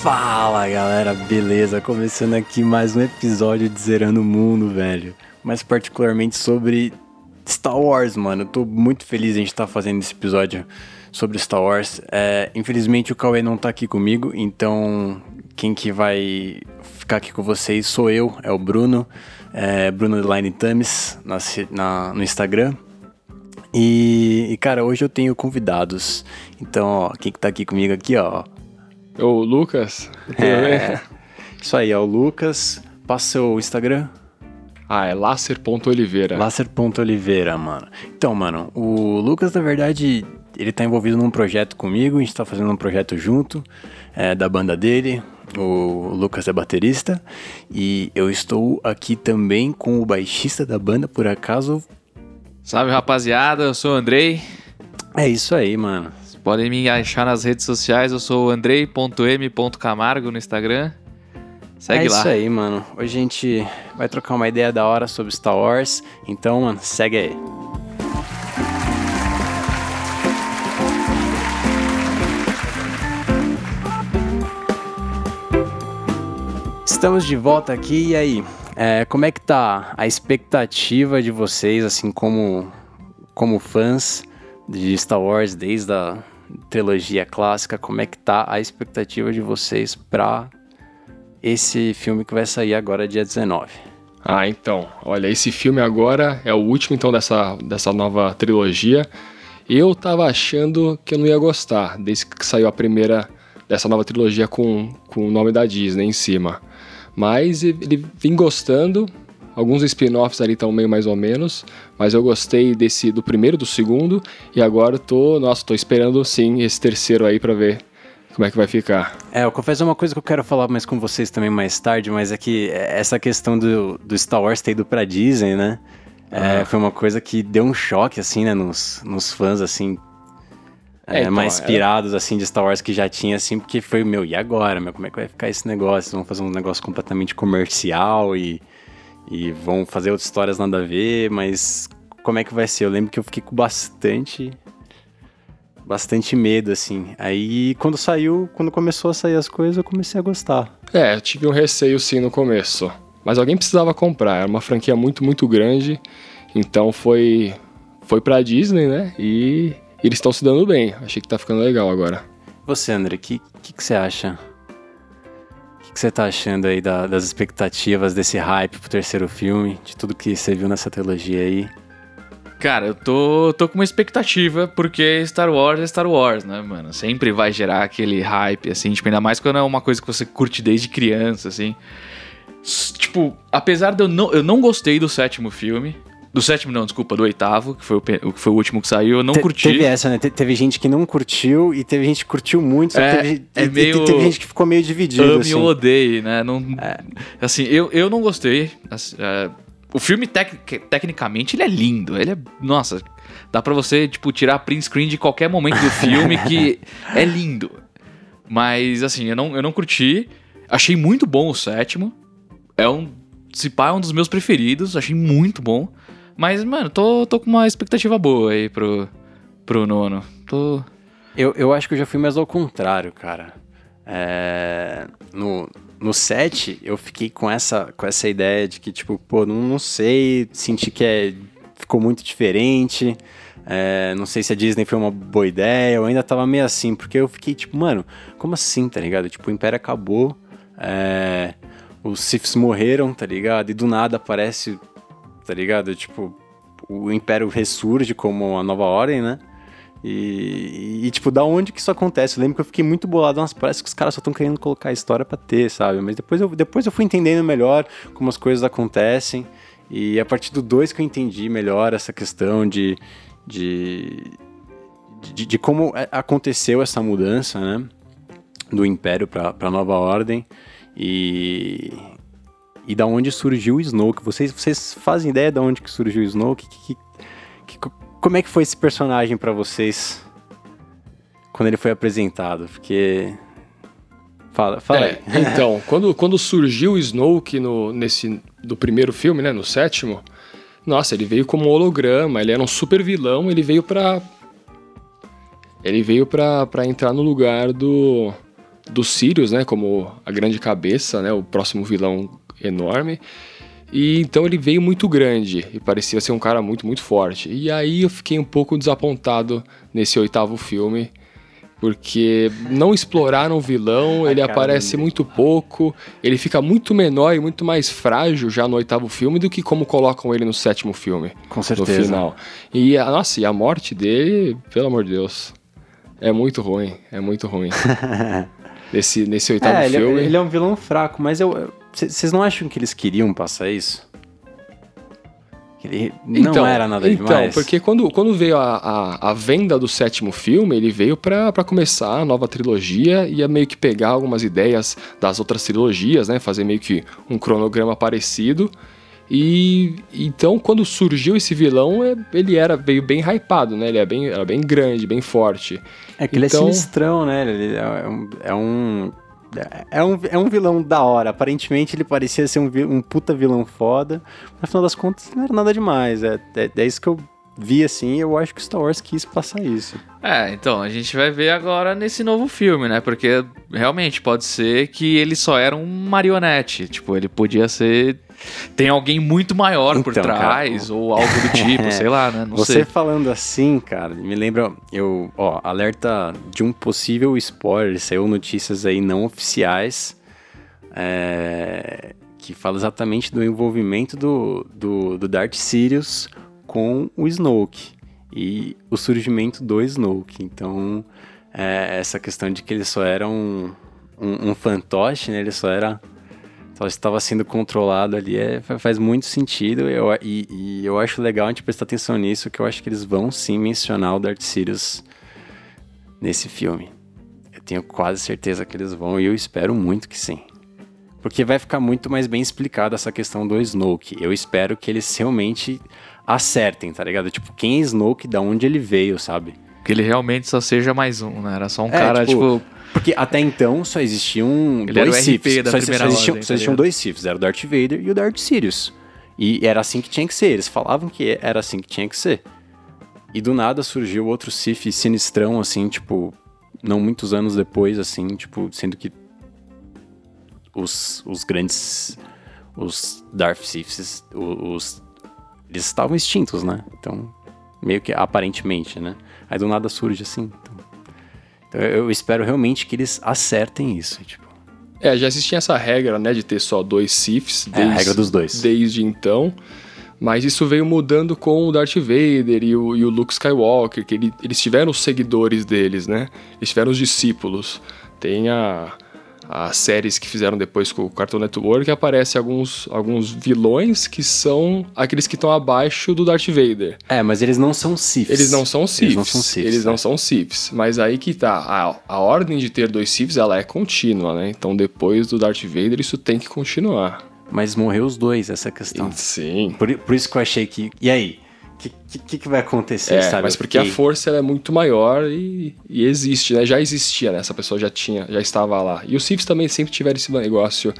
Fala galera, beleza? Começando aqui mais um episódio de Zerando o Mundo, velho. Mais particularmente sobre Star Wars, mano. Eu tô muito feliz gente estar fazendo esse episódio sobre Star Wars. É, infelizmente o Cauê não tá aqui comigo, então quem que vai ficar aqui com vocês sou eu, é o Bruno, é Bruno Line Tames na, na, no Instagram. E, e, cara, hoje eu tenho convidados. Então, ó, quem que tá aqui comigo aqui, ó? O Lucas. É, isso aí, ó, o Lucas. Passa o Instagram. Ah, é lacer.oliveira. Lacer.oliveira, mano. Então, mano, o Lucas, na verdade, ele tá envolvido num projeto comigo, a gente tá fazendo um projeto junto, é, da banda dele. O Lucas é baterista e eu estou aqui também com o baixista da banda, por acaso. Salve rapaziada, eu sou o Andrei. É isso aí, mano. Vocês podem me achar nas redes sociais, eu sou andrei.m.camargo no Instagram. Segue é lá. É isso aí, mano. Hoje a gente vai trocar uma ideia da hora sobre Star Wars. Então, mano, segue aí. Estamos de volta aqui e aí, é, como é que tá a expectativa de vocês, assim como como fãs de Star Wars desde a trilogia clássica, como é que tá a expectativa de vocês para esse filme que vai sair agora dia 19. Ah, então, olha, esse filme agora é o último então dessa, dessa nova trilogia. Eu tava achando que eu não ia gostar, desde que saiu a primeira dessa nova trilogia com, com o nome da Disney em cima. Mas ele vem gostando, alguns spin-offs ali estão meio mais ou menos, mas eu gostei desse do primeiro, do segundo, e agora tô, nossa, tô esperando sim esse terceiro aí para ver como é que vai ficar. É, eu confesso uma coisa que eu quero falar mais com vocês também mais tarde, mas é que essa questão do, do Star Wars ter ido pra Disney, né? É, ah. foi uma coisa que deu um choque, assim, né, nos, nos fãs, assim, é, é, então, mais inspirados, assim, de Star Wars que já tinha, assim, porque foi, meu, e agora, meu, como é que vai ficar esse negócio? Vão fazer um negócio completamente comercial e, e vão fazer outras histórias nada a ver, mas como é que vai ser? Eu lembro que eu fiquei com bastante bastante medo, assim. Aí, quando saiu, quando começou a sair as coisas, eu comecei a gostar. É, eu tive um receio sim no começo. Mas alguém precisava comprar. Era uma franquia muito, muito grande. Então foi. Foi pra Disney, né? E eles estão se dando bem. Achei que tá ficando legal agora. Você, André, o que, que, que, você acha? O que, que, você tá achando aí da, das expectativas, desse hype pro terceiro filme, de tudo que você viu nessa trilogia aí? Cara, eu tô, tô com uma expectativa, porque Star Wars é Star Wars, né, mano? Sempre vai gerar aquele hype, assim, tipo, ainda mais quando é uma coisa que você curte desde criança, assim. Tipo, apesar de eu não, eu não gostei do sétimo filme, do sétimo, não, desculpa, do oitavo, que foi o, que foi o último que saiu, eu não Te, curti. Teve essa, né? Te, teve gente que não curtiu e teve gente que curtiu muito, só é, teve, é e, meio... teve gente que ficou meio dividido. Ame assim. ou odeie, né? Não, é. Assim, eu, eu não gostei. Assim, é, o filme, tec, tecnicamente, ele é lindo. Ele é. Nossa, dá pra você, tipo, tirar print screen de qualquer momento do filme que é lindo. Mas, assim, eu não, eu não curti. Achei muito bom o sétimo. É um. Se pá, é um dos meus preferidos. Achei muito bom. Mas, mano, tô, tô com uma expectativa boa aí pro, pro nono. Tô. Eu, eu acho que eu já fui mais ao contrário, cara. É, no, no set, eu fiquei com essa, com essa ideia de que, tipo, pô, não, não sei, senti que é, ficou muito diferente. É, não sei se a Disney foi uma boa ideia, eu ainda tava meio assim, porque eu fiquei tipo, mano, como assim, tá ligado? Tipo, o Império acabou, é, os Siths morreram, tá ligado? E do nada aparece tá ligado? Tipo, o Império ressurge como a nova ordem, né? E, e, tipo, da onde que isso acontece? Eu lembro que eu fiquei muito bolado, nossa, parece que os caras só estão querendo colocar a história para ter, sabe? Mas depois eu, depois eu fui entendendo melhor como as coisas acontecem. E a partir do 2 que eu entendi melhor essa questão de, de, de, de como é, aconteceu essa mudança, né? Do Império para a Nova Ordem. E, e da onde surgiu o Snoke. Vocês, vocês fazem ideia de onde que surgiu o Snoke? Que, que, que, como é que foi esse personagem para vocês quando ele foi apresentado? Porque fala, fala é, Então, quando, quando surgiu o Snoke no, nesse do primeiro filme, né, no sétimo, nossa, ele veio como um holograma, ele era um super vilão, ele veio para Ele veio pra, pra entrar no lugar do, do Sirius, né? Como a grande cabeça, né? O próximo vilão enorme. E então ele veio muito grande e parecia ser um cara muito, muito forte. E aí eu fiquei um pouco desapontado nesse oitavo filme, porque não exploraram o vilão, ele aparece muito pouco, ele fica muito menor e muito mais frágil já no oitavo filme do que como colocam ele no sétimo filme. Com certeza. No final. E, a- nossa, e a morte dele, pelo amor de Deus, é muito ruim, é muito ruim. nesse, nesse oitavo É, ele, filme. ele é um vilão fraco, mas eu. Vocês não acham que eles queriam passar isso? Que ele não era nada então, demais. porque quando, quando veio a, a, a venda do sétimo filme, ele veio pra pra começar a nova trilogia e ia meio que pegar algumas ideias das outras trilogias, né? Fazer meio que um cronograma parecido. E então, quando surgiu esse vilão, é- ele era veio bem hypado, né? Ele é bem, era bem grande, bem forte. É que ele é Então- sinistrão, né? Ele é um. É um, é um, é um vilão da hora. Aparentemente ele parecia ser um, um puta vilão foda. Mas no final das contas não era nada demais. É, é, é isso que eu vi assim. Eu acho que Star Wars quis passar isso. É, então, a gente vai ver agora nesse novo filme, né? Porque realmente pode ser que ele só era um marionete. Tipo, ele podia ser. Tem alguém muito maior por Então, trás, cara, ou algo do tipo, sei lá, né? Não Você sei. falando assim, cara, me lembra. Eu, ó, alerta de um possível spoiler. Saiu notícias aí não oficiais. é, que fala exatamente do envolvimento do, do, do Darth Sirius com o Snoke. E o surgimento do Snoke. Então, é, essa questão de que ele só era um, um, um fantoche, né? Ele só era só estava sendo controlado ali, é, fa- faz muito sentido. Eu, e, e eu acho legal a gente prestar atenção nisso, que eu acho que eles vão sim mencionar o Darth Sirius nesse filme. Eu tenho quase certeza que eles vão e eu espero muito que sim. Porque vai ficar muito mais bem explicada essa questão do Snoke. Eu espero que eles realmente acertem, tá ligado? Tipo, quem é Snoke, da onde ele veio, sabe? Que ele realmente só seja mais um, né? Era só um É, cara, tipo, tipo. Porque até então só existiam Ele dois Siths. só, existiam, ordem, só existiam dois Siths. Era o Darth Vader e o Darth Sirius. E era assim que tinha que ser. Eles falavam que era assim que tinha que ser. E do nada surgiu outro Sith sinistrão, assim, tipo... Não muitos anos depois, assim, tipo... Sendo que os, os grandes... Os Darth Siths, os... Eles estavam extintos, né? Então, meio que aparentemente, né? Aí do nada surge assim. Então, então eu espero realmente que eles acertem isso, tipo. É, já existia essa regra, né, de ter só dois Siths. É a regra dos dois. Desde então. Mas isso veio mudando com o Darth Vader e o, e o Luke Skywalker, que ele- eles tiveram os seguidores deles, né? Eles tiveram os discípulos. Tem a, as séries que fizeram depois com o Cartoon Network, aparece alguns, alguns vilões que são aqueles que estão abaixo do Darth Vader. É, mas eles não são Siths. Eles não são Siths. Eles não são Siths. Eles né? não são Siths. Mas aí que tá. A, a ordem de ter dois Siths, ela é contínua, né? Então depois do Darth Vader, isso tem que continuar. Mas morreu os dois, essa questão. Sim. Por, por isso que eu achei que. E aí? O que, que, que vai acontecer, É, sabe? mas porque a força ela é muito maior e, e existe, né? Já existia, né? Essa pessoa já tinha, já estava lá. E os Siths também sempre tiveram esse negócio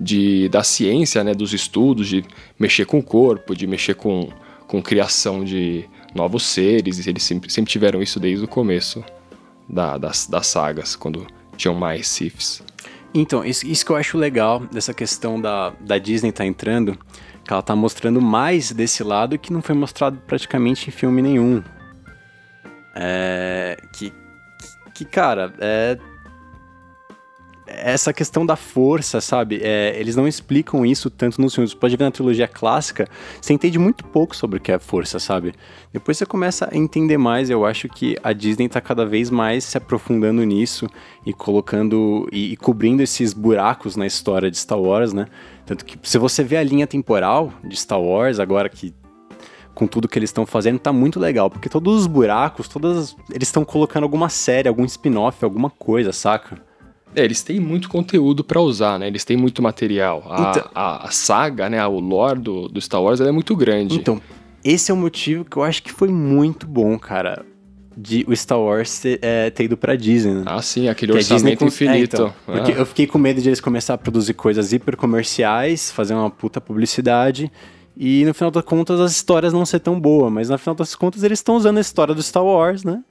de, da ciência, né? Dos estudos, de mexer com o corpo, de mexer com, com criação de novos seres. E eles sempre, sempre tiveram isso desde o começo da- das, das sagas, quando tinham mais Siths. Então, isso, isso que eu acho legal dessa questão da, da Disney tá entrando, que ela tá mostrando mais desse lado que não foi mostrado praticamente em filme nenhum. É. Que, que cara, é. Essa questão da força, sabe? É, eles não explicam isso tanto nos filmes. Você pode ver na trilogia clássica, você entende muito pouco sobre o que é força, sabe? Depois você começa a entender mais. Eu acho que a Disney tá cada vez mais se aprofundando nisso e colocando e, e cobrindo esses buracos na história de Star Wars, né? Tanto que se você vê a linha temporal de Star Wars agora que com tudo que eles estão fazendo tá muito legal, porque todos os buracos, todas eles estão colocando alguma série, algum spin-off, alguma coisa, saca? É, eles têm muito conteúdo pra usar, né? Eles têm muito material. A, Então- a, a saga, né? O lore do, do Star Wars é muito grande. Então, esse é o motivo que eu acho que foi muito bom, cara, de o Star Wars ter, é, ter ido pra Disney, né? Ah, sim, aquele Que orçamento com- infinito. É, então, Ah. eu fiquei com medo de eles começar a produzir coisas hiper comerciais, fazer uma puta publicidade. E no final das contas as histórias não ser tão boas, mas no final das contas eles estão usando a história do Star Wars, né?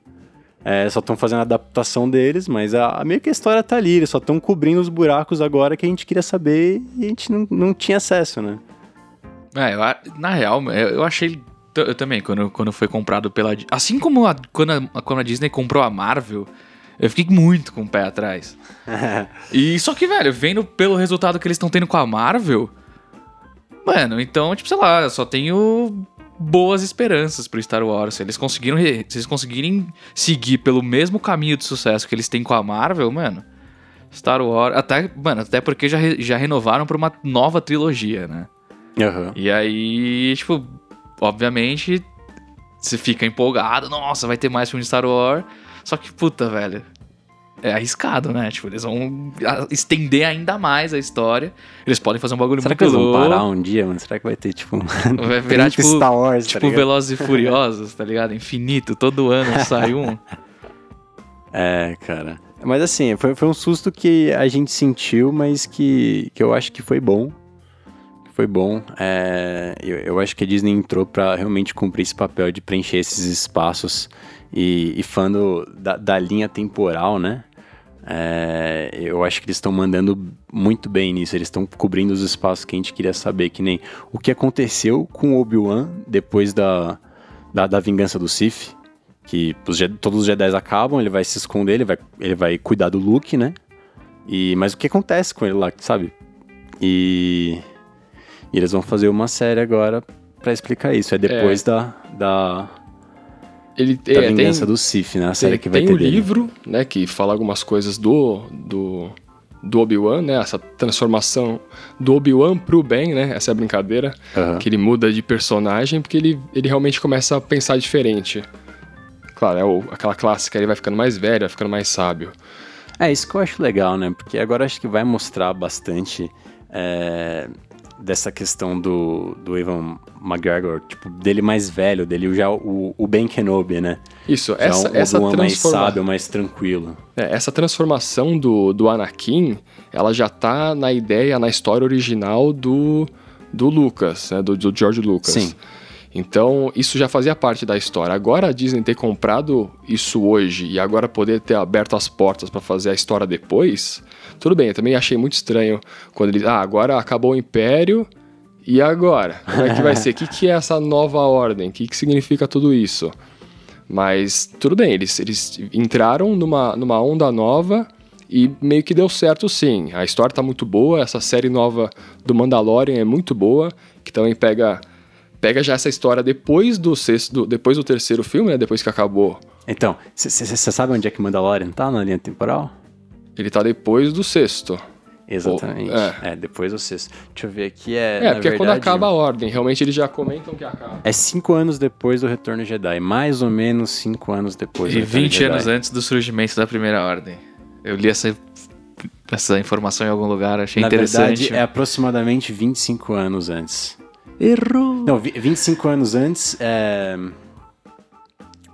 É, só estão fazendo a adaptação deles, mas a, a, meio que a história tá ali. Eles só estão cobrindo os buracos agora que a gente queria saber e a gente não, não tinha acesso, né? É, eu, na real, eu achei. Eu também, quando, quando foi comprado pela. Assim como a, quando, a, quando a Disney comprou a Marvel, eu fiquei muito com o pé atrás. e só que, velho, vendo pelo resultado que eles estão tendo com a Marvel. Mano, então, tipo, sei lá, eu só tenho boas esperanças pro Star Wars. Se eles conseguiram, se eles conseguirem seguir pelo mesmo caminho de sucesso que eles têm com a Marvel, mano. Star Wars, até, mano, até porque já, já renovaram pra uma nova trilogia, né? Uhum. E aí, tipo, obviamente, você fica empolgado, nossa, vai ter mais filme de Star Wars. Só que, puta, velho, é arriscado, né? Tipo, eles vão estender ainda mais a história. Eles podem fazer um bagulho Será muito que eles louco. vão parar um dia, mano? Será que vai ter, tipo, Vai virar, tipo, Star Wars, tá tipo ligado? Velozes e Furiosos, tá ligado? Infinito, todo ano sai um. É, cara. Mas assim, foi, foi um susto que a gente sentiu, mas que, que eu acho que foi bom. Foi bom. É, eu, eu acho que a Disney entrou pra realmente cumprir esse papel de preencher esses espaços e, e falando da, da linha temporal, né? É, eu acho que eles estão mandando muito bem nisso. Eles estão cobrindo os espaços que a gente queria saber, que nem o que aconteceu com Obi-Wan depois da, da, da vingança do Sith. Que os, todos os Jedi acabam, ele vai se esconder, ele vai, ele vai cuidar do Luke, né? E, mas o que acontece com ele lá, sabe? E, e eles vão fazer uma série agora pra explicar isso. É depois da, da, Ele da é, tem, vingança do Sith, né? A série tem, que vai tem ter o dele. livro, né, que fala algumas coisas do do, do Obi-Wan, né, essa transformação do Obi-Wan pro bem, né, essa é a brincadeira, Aham. que ele muda de personagem porque ele, ele realmente começa a pensar diferente. Claro, é o- aquela clássica, ele vai ficando mais velho, vai ficando mais sábio. É, isso que eu acho legal, né? Porque agora acho que vai mostrar bastante é, dessa questão do, do Evan McGregor, tipo, dele mais velho, dele já o, o Ben Kenobi, né? Isso, Já essa, um essa, Obi-Wan mais sábio, mais tranquilo. é, essa transformação do, do Anakin, ela já tá na ideia, na história original do, do Lucas, né, do, do George Lucas. Sim. Então, isso já fazia parte da história. Agora a Disney ter comprado isso hoje e agora poder ter aberto as portas para fazer a história depois, tudo bem. Eu também achei muito estranho quando eles. Ah, agora acabou o Império. E agora? Como é que vai ser? O que, que é essa nova ordem? O que, que significa tudo isso? Mas tudo bem, eles, eles entraram numa, numa onda nova e meio que deu certo sim. A história tá muito boa, essa série nova do Mandalorian é muito boa, que também pega pega já essa história depois do sexto, depois do terceiro filme, né, depois que acabou. Então, você sabe onde é que Mandalorian tá na linha temporal? Ele tá depois do sexto. Exatamente. é. é. depois do sexto. Deixa eu ver aqui. É, É, na porque é quando verdade, acaba a ordem, realmente eles já comentam que acaba. É cinco anos depois do Retorno Jedi. Mais ou menos cinco anos depois E do 20 Jedi. anos antes do surgimento da Primeira Ordem. Eu li essa, essa informação em algum lugar, achei Na interessante. verdade, é aproximadamente 25 anos antes. Errou! Não, vi- 25 anos antes é,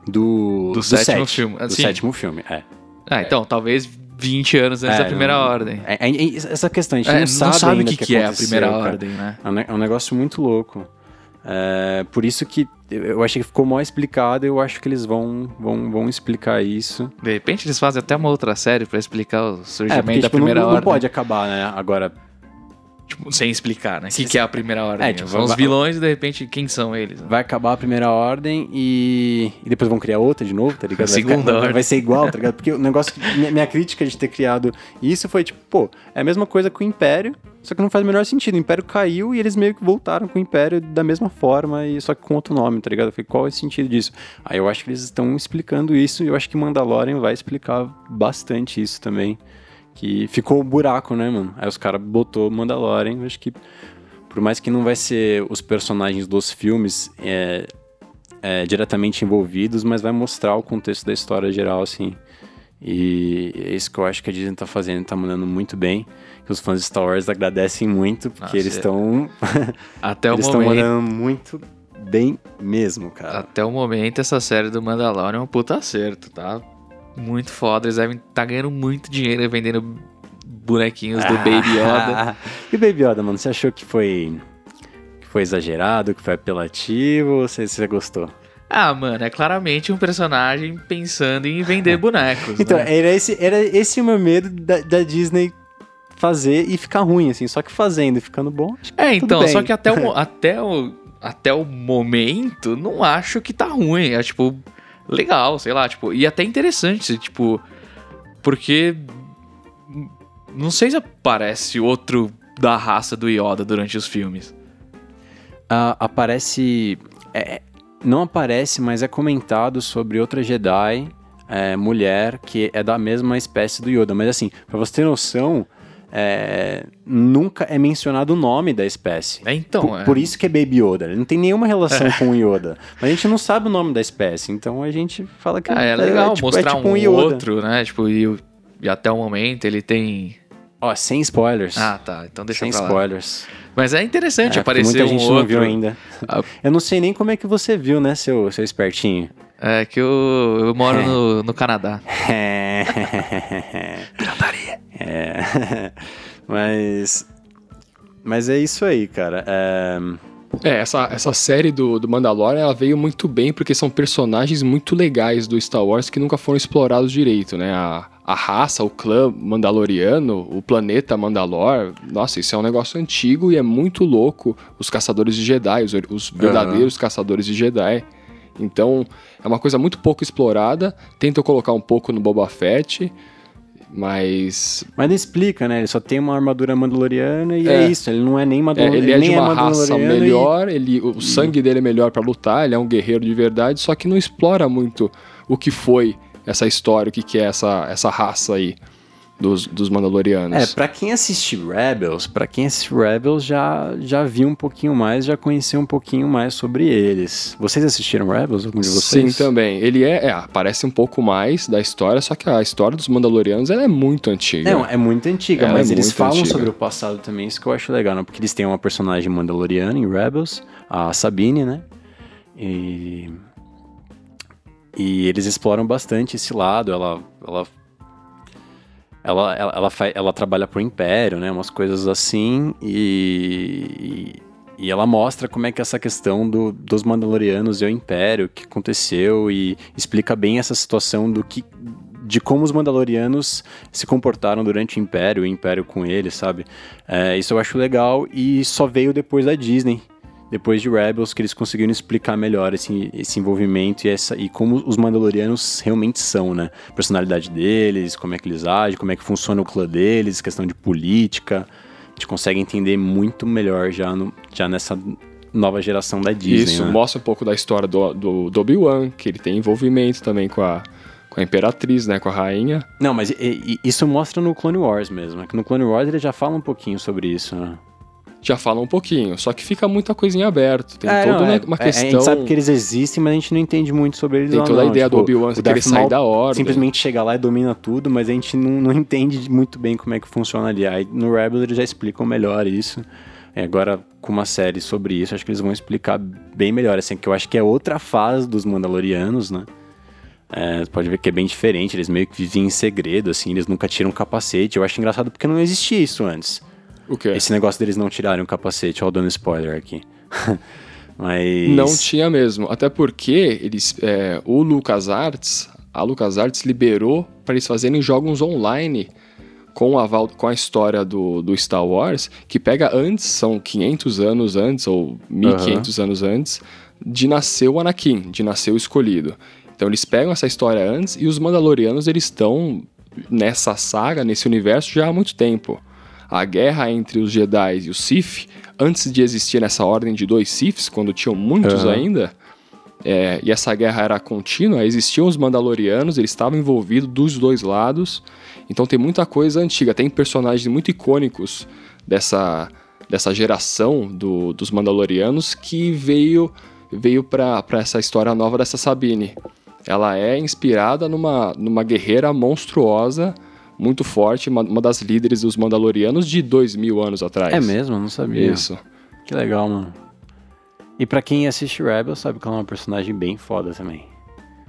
do, Do sétimo sete, filme. Ah, Do sim. sétimo filme, é. Ah, então, talvez 20 anos antes É, da Primeira não- Ordem. É, é- é- essa questão, a gente É, não, sabe, o ainda que, que é a Primeira cara. Ordem, né? É um, é negócio muito louco. É, por isso que eu- achei que ficou mal explicado. Eu acho que eles vão, vão, vão explicar isso. De repente eles fazem até uma outra série pra explicar o É, surgimento porque da tipo, não, Primeira não Ordem. pode acabar, né? Agora, Tipo, sem explicar, né? O que, que é a Primeira Ordem? É, tipo, são os vilões e de repente quem são eles? né? vai acabar a primeira ordem e, e depois vão criar outra de novo, tá ligado? Vai, Segunda ficar- ordem. vai ser igual, tá ligado? Porque o negócio, minha, minha crítica de ter criado isso foi tipo, pô, é a mesma coisa com o Império, só que não faz o menor sentido. O Império caiu e eles meio que voltaram com o Império da mesma forma, e só que com outro nome, tá ligado? Eu falei, qual é o sentido disso? Aí eu acho que eles estão explicando isso e eu acho que Mandalorian vai explicar bastante isso também. Que ficou o buraco, né, mano? Aí os caras botou Mandalorian, acho que por mais que não vai ser os personagens dos filmes é, é, diretamente envolvidos, mas vai mostrar o contexto da história geral, assim. E é isso que eu acho que a Disney tá fazendo, tá mandando muito bem. Que os fãs de Star Wars agradecem muito, porque Nossa, eles é. estão. Até o eles estão momento. mandando muito bem mesmo, cara. Até o momento, essa série do Mandalorian é um puta acerto, tá? Muito foda. Eles devem estar tá ganhando muito dinheiro vendendo bonequinhos do Baby Yoda. e o Baby Yoda, mano, você achou que foi. que foi exagerado, que foi apelativo ou você, você gostou? Ah, mano, é claramente um personagem pensando em vender bonecos. Então, né? era, esse, era esse o meu medo da, da Disney fazer e ficar ruim, assim. Só que fazendo e ficando bom. É, então, bem. só que até o, até, o, até o momento, não acho que tá ruim. É, tipo, legal, sei lá, tipo, e até interessante, tipo, porque não sei se aparece outro da raça do Yoda durante os filmes. Ah, aparece. é, não aparece, mas é comentado sobre outra Jedi, é, mulher, que é da mesma espécie do Yoda. Mas assim, pra você ter noção, é, nunca é mencionado o nome da espécie. É, então, por, é. por isso que é Baby Yoda. Ele não tem nenhuma relação com o Yoda. Mas a gente não sabe o nome da espécie, então a gente fala que Ah, é legal tipo- mostrar tipo um, Yoda. outro, né? Tipo, e, e até o momento ele tem. Ó, sem spoilers. Ah, tá. Então deixa sem pra lá. spoilers. Mas é interessante É, aparecer muita um gente outro. não viu ainda. Ah. Eu não sei nem como é que você viu, né, seu, seu espertinho. É que eu, eu moro no, no Canadá. Pirataria. É. Mas. Mas é isso aí, cara. É, É, essa, essa série do, do Mandalorian ela veio muito bem porque são personagens muito legais do Star Wars que nunca foram explorados direito, né? A, a raça, o clã mandaloriano, o planeta Mandalor. Nossa, isso é um negócio antigo e é muito louco. Os caçadores de Jedi, os, os verdadeiros caçadores de Jedi. Então, é uma coisa muito pouco explorada. Tentam colocar um pouco no Boba Fett, mas Mas não explica, né? Ele só tem uma armadura mandaloriana e é, É. isso. Ele não é nem É, mandaloriano. ele é de nem uma raça mandaloriano e- melhor, ele, o sangue dele é melhor pra lutar, ele é um guerreiro de verdade, só que não explora muito o que foi essa história, o que, que é essa, essa raça aí dos, dos Mandalorianos. É, pra quem assiste Rebels, pra quem assiste Rebels já, já viu um pouquinho mais, já conheceu um pouquinho mais sobre eles. Vocês assistiram Rebels, algum de Sim, vocês? também. Ele é, é, aparece um pouco mais da história, só que a história dos Mandalorianos ela é muito antiga. Não, é muito antiga, Ela mas é eles falam antiga. sobre o passado também, isso que eu acho legal, né? Porque eles têm uma personagem mandaloriana em Rebels, a Sabine, né? E. E eles exploram bastante esse lado, ela. Ela, ela, ela, ela, fa- ela trabalha pro Império, né? Umas coisas assim, e. E ela mostra como é que essa questão do, dos Mandalorianos e o Império, o que aconteceu, e explica bem essa situação do que, de como os Mandalorianos se comportaram durante o Império, o Império com eles, sabe? É, isso eu acho legal e só veio depois da Disney, depois de Rebels, que eles conseguiram explicar melhor esse, esse envolvimento e, essa, e como os Mandalorianos realmente são, né? A personalidade deles, como é que eles agem, como é que funciona o clã deles, questão de política. A gente consegue entender muito melhor já, no, já nessa nova geração da Disney. Isso né? mostra um pouco da história do, do, do Obi-Wan, que ele tem envolvimento também com a, com a Imperatriz, né? Com a rainha. Não, mas e- e- isso mostra no Clone Wars mesmo. É que no Clone Wars ele já fala um pouquinho sobre isso, né? Já fala um pouquinho, só que fica muita coisinha aberta. Tem É, toda não, uma, é- uma é- A questão. gente sabe que eles existem, mas a gente não entende muito sobre eles Tem toda a não. ideia Tipo, do Obi-Wan o que ele sai da ordem. Simplesmente chega lá e domina tudo, mas a gente não, não entende muito bem como é que funciona ali. Aí no Rebels eles já explicam melhor isso. Agora, com uma série sobre isso, acho que eles vão explicar bem melhor. Assim, que eu acho que é outra fase dos Mandalorianos, né? É, você pode ver que é bem diferente. Eles meio que vivem em segredo, assim. Eles nunca tiram capacete. Eu acho engraçado porque não existia isso antes. O quê? Esse negócio deles não tirarem o capacete, ó, dando spoiler aqui. Mas. Não tinha mesmo. Até porque eles, é, o LucasArts, a LucasArts liberou para eles fazerem jogos online com aval, com a história do, do Star Wars, que pega antes, são 500 anos antes, ou 1500 anos antes, de nascer o Anakin, de nascer o escolhido. Então eles pegam essa história antes e os Mandalorianos eles estão nessa saga, nesse universo já há muito tempo. A guerra entre os Jedi e os Sith, antes de existir essa ordem de dois Siths, quando tinham muitos Aham. ainda, é, e essa guerra era contínua, existiam os Mandalorianos, eles estavam envolvidos dos dois lados. Então tem muita coisa antiga, tem personagens muito icônicos dessa, dessa geração do- dos Mandalorianos que veio, veio para essa história nova dessa Sabine. Ela é inspirada numa, numa guerreira monstruosa, muito forte, uma, uma das líderes dos Mandalorianos de dois mil anos atrás. É mesmo? Não sabia. Isso. Que legal, mano. E pra quem assiste Rebels, sabe que ela é uma personagem bem foda também.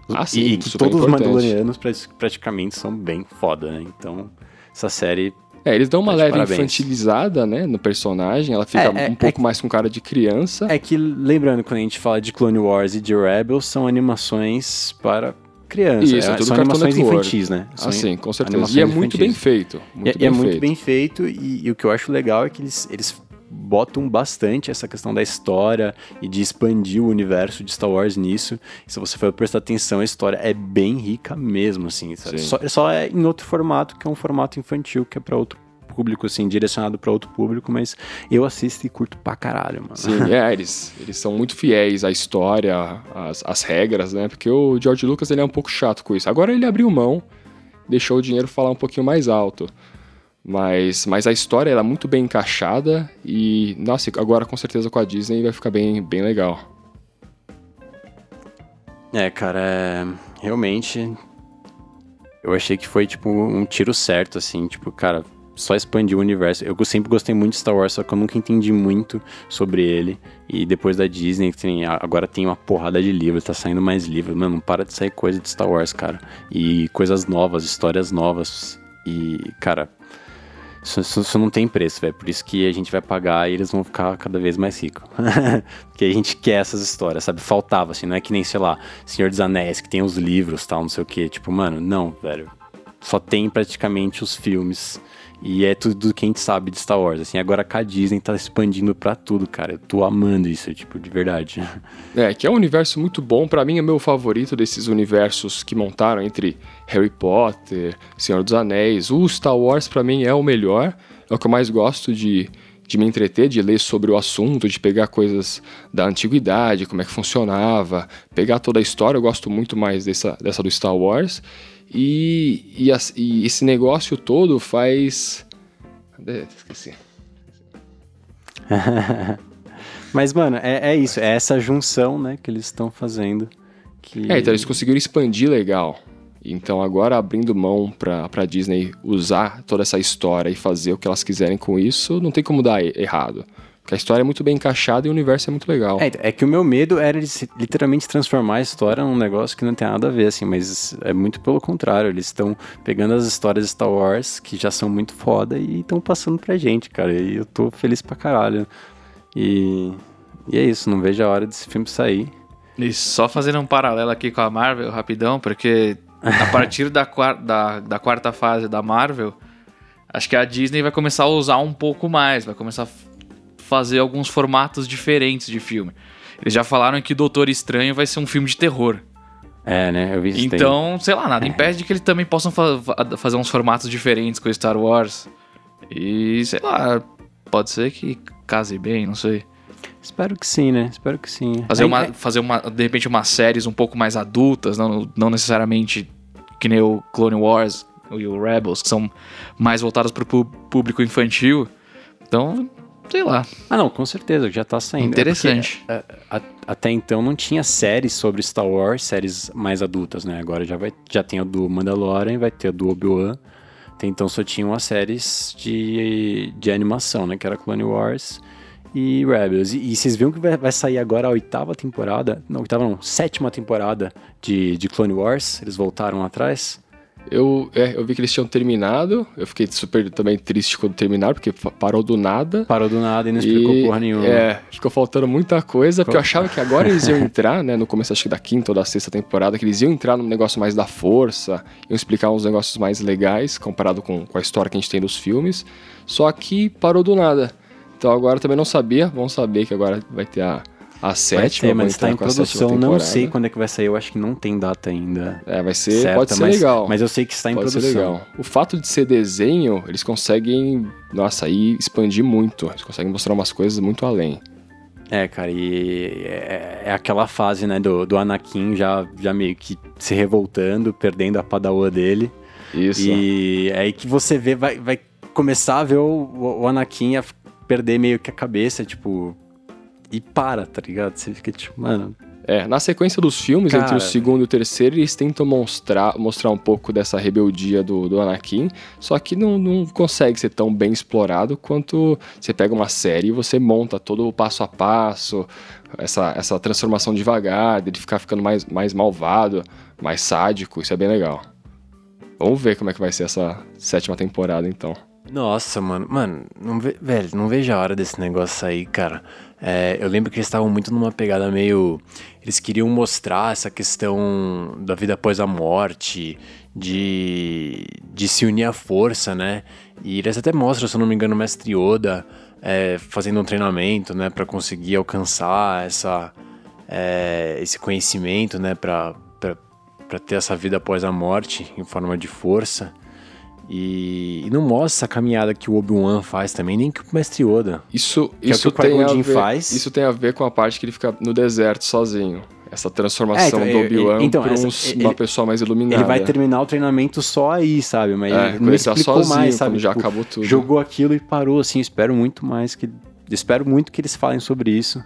Ah, sim, E que super todos os. Mandalorianos pra- praticamente são bem foda, né? Então, essa série É, eles dão uma Tá leve parabéns. infantilizada, né, no personagem. Ela fica É, é- um pouco mais com cara de criança. É que, lembrando, quando a gente fala de Clone Wars e de Rebels, são animações para criança. Isso, é é, tudo são animações infantis, né? São assim, com certeza. E é muito bem infantis. feito. E Muito é- e bem é muito feito. bem feito, e, e o que eu acho legal é que eles, eles botam bastante essa questão da história e de expandir o universo de Star Wars nisso. E se você for prestar atenção, a história é bem rica mesmo, assim. sabe? Sim. Só, só é em outro formato, que é um formato infantil, que é para outro público, assim, direcionado para outro público, mas eu assisto e curto pra caralho, mano. Sim, é, eles, eles são muito fiéis à história, às, às regras, né? Porque o George Lucas ele é um pouco chato com isso. Agora ele abriu mão, deixou o dinheiro falar um pouquinho mais alto. Mas, mas a história ela é muito bem encaixada e, nossa, agora com certeza com a Disney vai ficar bem, bem legal. É, cara, é... realmente eu achei que foi tipo um tiro certo, assim, tipo, cara, só expandir o universo. Eu sempre gostei muito de Star Wars, só que eu nunca entendi muito sobre ele. E depois da Disney, tem, agora tem uma porrada de livros, tá saindo mais livros. Mano, não para de sair coisa de Star Wars, cara. E coisas novas, histórias novas. E, cara, isso- isso não tem preço, velho. Por isso que a gente vai pagar e eles vão ficar cada vez mais ricos. Porque a gente quer essas histórias, sabe? Faltava, assim, não é que nem, sei lá, Senhor dos Anéis, que tem os livros tal, não sei o quê. Tipo, mano, não, velho. Só tem praticamente os filmes. E é tudo que a gente sabe de Star Wars. Assim, agora a Disney tá expandindo pra tudo, cara. Eu tô amando isso, tipo, de verdade. É, que é um universo muito bom. Pra mim é meu favorito desses universos que montaram entre Harry Potter, Senhor dos Anéis. O Star Wars pra mim é o melhor. É o que eu mais gosto de, de me entreter, de ler sobre o assunto, de pegar coisas da antiguidade, como é que funcionava, pegar toda a história. Eu gosto muito mais dessa, dessa do Star Wars. E, e, as- e esse negócio todo faz. Cadê? Esqueci. Mas, mano, é, é isso. É essa junção, né, que eles estão fazendo. Que... É, então eles conseguiram expandir legal. Então agora abrindo mão pra, pra Disney usar toda essa história e fazer o que elas quiserem com isso, não tem como dar errado. Porque a história é muito bem encaixada e o universo é muito legal. É, é que o meu medo era eles literalmente transformar a história num negócio que não tem nada a ver, assim, mas é muito pelo contrário. Eles estão pegando as histórias de Star Wars, que já são muito foda, e estão passando pra gente, cara. E eu tô feliz pra caralho. E, e é isso, não vejo a hora desse filme sair. E só fazendo um paralelo aqui com a Marvel, rapidão, porque a partir da, da, da quarta fase da Marvel, acho que a Disney vai começar a usar um pouco mais, vai começar a fazer alguns formatos diferentes de filme. Eles já falaram que Doutor Estranho vai ser um filme de terror. É, né? Eu vi isso daí. Então, sei lá, nada impede de que eles também possam fa- fa- fazer uns formatos diferentes com Star Wars. E, sei lá, pode ser que case bem, não sei. Espero que sim, né? Espero que sim. Fazer, Aí- uma, aí- fazer uma, de repente, umas séries um pouco mais adultas, não, não necessariamente que nem o Clone Wars e o Rebels, que são mais voltadas para o público infantil. Então, sei lá, Ah, não, com certeza, já tá saindo. É interessante. porque, é, a- até então não tinha séries sobre Star Wars, séries mais adultas, né? Agora já, vai, já tem a do Mandalorian, vai ter a do Obi-Wan. Até então só tinham as séries de, de animação, né? Que era Clone Wars e Rebels. E, e vocês viram que vai, vai sair agora a oitava temporada, não, oitava não, sétima temporada de, de Clone Wars. Eles voltaram atrás. Eu, é, eu vi que eles tinham terminado, eu fiquei super também triste quando terminaram, porque parou do nada. Parou do nada e não explicou E, porra nenhuma. É, ficou faltando muita coisa, porque eu achava que agora eles iam entrar, né, no começo acho que da quinta ou da sexta temporada, que eles iam entrar num negócio mais da força, iam explicar uns negócios mais legais, comparado com, com a história que a gente tem dos filmes, só que parou do nada. Então agora eu também não sabia, vamos saber que agora vai ter a, a Vai sétima, ter, mas está em produção. Não sei quando é que vai sair. Eu acho que não tem data ainda. É, vai ser, certa, pode ser mas, legal. Mas eu sei que está em Pode ser produção. legal. O fato de ser desenho, eles conseguem, nossa, aí expandir muito. Eles conseguem mostrar umas coisas muito além. É, cara, e é, é aquela fase, né, do, do Anakin já, já meio que se revoltando, perdendo a padawan dele. Isso. E é aí que você vê, vai, vai começar a ver o, o, Anakin a perder meio que a cabeça, tipo. E para, tá ligado? Você fica tipo, mano. É, na sequência dos filmes, Cara. entre o segundo e o terceiro, eles tentam mostrar, mostrar um pouco dessa rebeldia do, do Anakin, só que não, não consegue ser tão bem explorado quanto você pega uma série e você monta todo o passo a passo, essa, essa transformação devagar, dele ficar ficando mais, mais malvado, mais sádico, isso é bem legal. Vamos ver como é que vai ser essa sétima temporada, então. Nossa, mano. Mano, não ve... velho, não vejo a hora desse negócio aí, cara. É, eu lembro que eles estavam muito numa pegada meio. Eles queriam mostrar essa questão da vida após a morte, de, de se unir à força, né? E eles até mostram, se eu não me engano, o Mestre Yoda é, fazendo um treinamento, né, para conseguir alcançar essa, é, esse conhecimento, né, para ter essa vida após a morte em forma de força. E, e, não mostra essa caminhada que o Obi-Wan faz também, nem que o Mestre Yoda. Isso, isso, é tem a ver, faz. isso tem a ver com a parte que ele fica no deserto sozinho. Essa transformação é, então, do Obi-Wan então, pra uns, ele, uma pessoa mais iluminada. Ele vai terminar o treinamento só aí, sabe? Mas é, ele não ele tá explicou tá sozinho, mais, sabe? Já tipo, acabou tudo. Jogou aquilo e parou, assim. Espero muito mais que... Espero muito que eles falem sobre isso.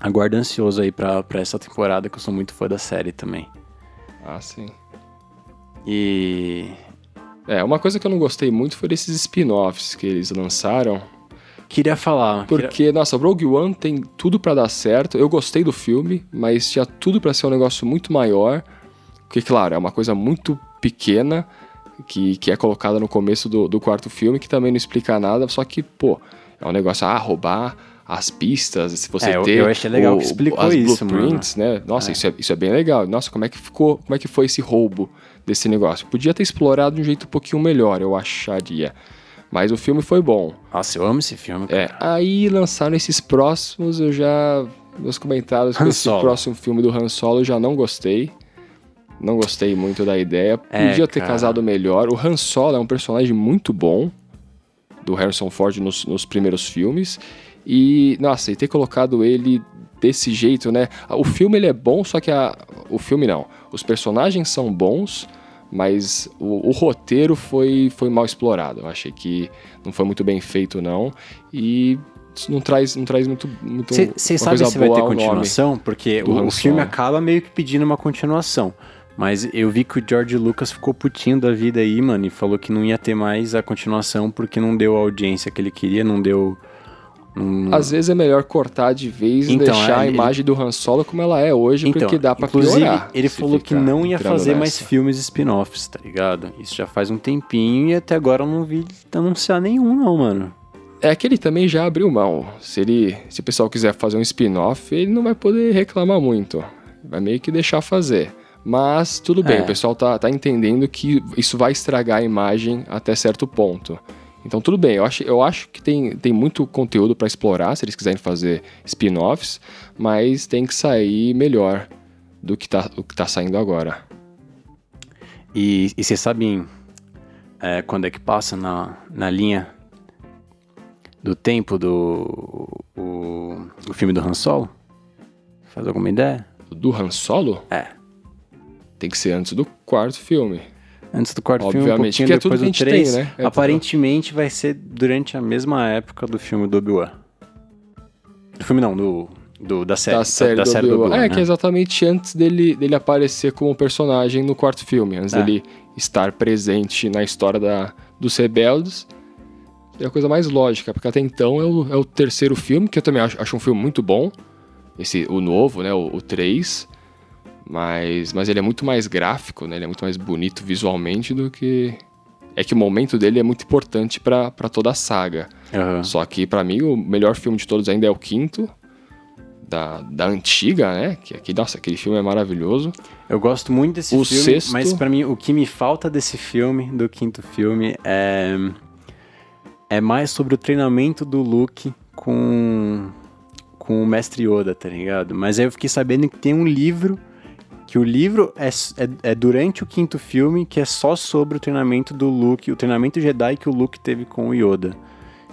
Aguardo ansioso aí pra, pra essa temporada, que eu sou muito fã da série também. Ah, sim. E... É, uma coisa que eu não gostei muito foi desses spin-offs que eles lançaram. Queria falar. Porque, queria... nossa, Rogue One tem tudo para dar certo. Eu gostei do filme, mas tinha tudo para ser um negócio muito maior. Porque, claro, é uma coisa muito pequena que, que é colocada no começo do, do quarto filme, que também não explica nada. Só que, pô, é um negócio, ah, roubar as pistas, se você é, ter eu achei legal o, que explicou as isso, blueprints, mano. né? Nossa, é. Isso, é, isso é bem legal. Nossa, como é que ficou, como é que foi esse roubo desse negócio? Podia ter explorado de um jeito um pouquinho melhor, eu acharia. Mas o filme foi bom. Nossa, eu amo esse filme. É, cara. É, aí lançaram esses próximos, eu já meus comentários com esse próximo filme do Han Solo eu já não gostei. Não gostei muito da ideia. É, Podia ter cara. casado melhor. O Han Solo é um personagem muito bom do Harrison Ford nos, nos primeiros filmes. E, nossa, e ter colocado ele desse jeito, né? O filme ele é bom, só que a, o filme não. Os personagens são bons, mas o, o, roteiro foi, foi mal explorado. Eu achei que não foi muito bem feito, não. E não traz, não traz muito. Você sabe se vai ter continuação? Porque o, o filme acaba meio que pedindo uma continuação. Mas eu vi que o George Lucas ficou putinho da vida aí, mano, e falou que não ia ter mais a continuação porque não deu a audiência que ele queria, não deu Hum. Às vezes é melhor cortar de vez e então, deixar é, a imagem do Han Solo como ela é hoje, então, porque dá pra inclusive, piorar. Ele falou que não ia fazer nessa. mais filmes spin-offs, tá ligado? Isso já faz um tempinho e até agora eu não vi anunciar nenhum, não, mano. É que ele também já abriu mão. Se, ele, se o pessoal quiser fazer um spin-off, ele não vai poder reclamar muito. Vai meio que deixar fazer. Mas tudo bem, é. o pessoal tá, tá entendendo que isso vai estragar a imagem até certo ponto. Então tudo bem, eu acho, eu acho que tem, tem muito conteúdo para explorar se eles quiserem fazer spin-offs, mas tem que sair melhor do que está o que tá saindo agora. E, e vocês sabem é, quando é que passa na, na linha do tempo do o, o filme do Han Solo? Faz alguma ideia? Do Han Solo? É. Tem que ser antes do quarto filme antes do quarto Obviamente, filme, um pouquinho que é depois do 3. Tem, né? é aparentemente tudo. vai ser durante a mesma época do filme do Obi-Wan. Do filme não, do, do da série. Da série, da, da do, série do Obi-Wan. É, né? que é exatamente antes dele, dele aparecer como personagem no quarto filme. Antes é. dele estar presente na história da, dos rebeldes. É a coisa mais lógica, porque até então é o, é o terceiro filme, que eu também acho, acho um filme muito bom. Esse, o novo, né, o, o 3. Mas, mas ele é muito mais gráfico, né? Ele é muito mais bonito visualmente do que. É que o momento dele é muito importante para toda a saga. Uhum. Só que, para mim, o melhor filme de todos ainda é o quinto, da, da antiga, né? Que, que, nossa, aquele filme é maravilhoso. Eu gosto muito desse o filme, sexto... mas para mim o que me falta desse filme, do quinto filme, é, é mais sobre o treinamento do Luke com, com o Mestre Yoda, tá ligado? Mas aí eu fiquei sabendo que tem um livro que o livro é, é, é, durante o quinto filme, que é só sobre o treinamento do Luke, o treinamento Jedi que o Luke teve com o Yoda.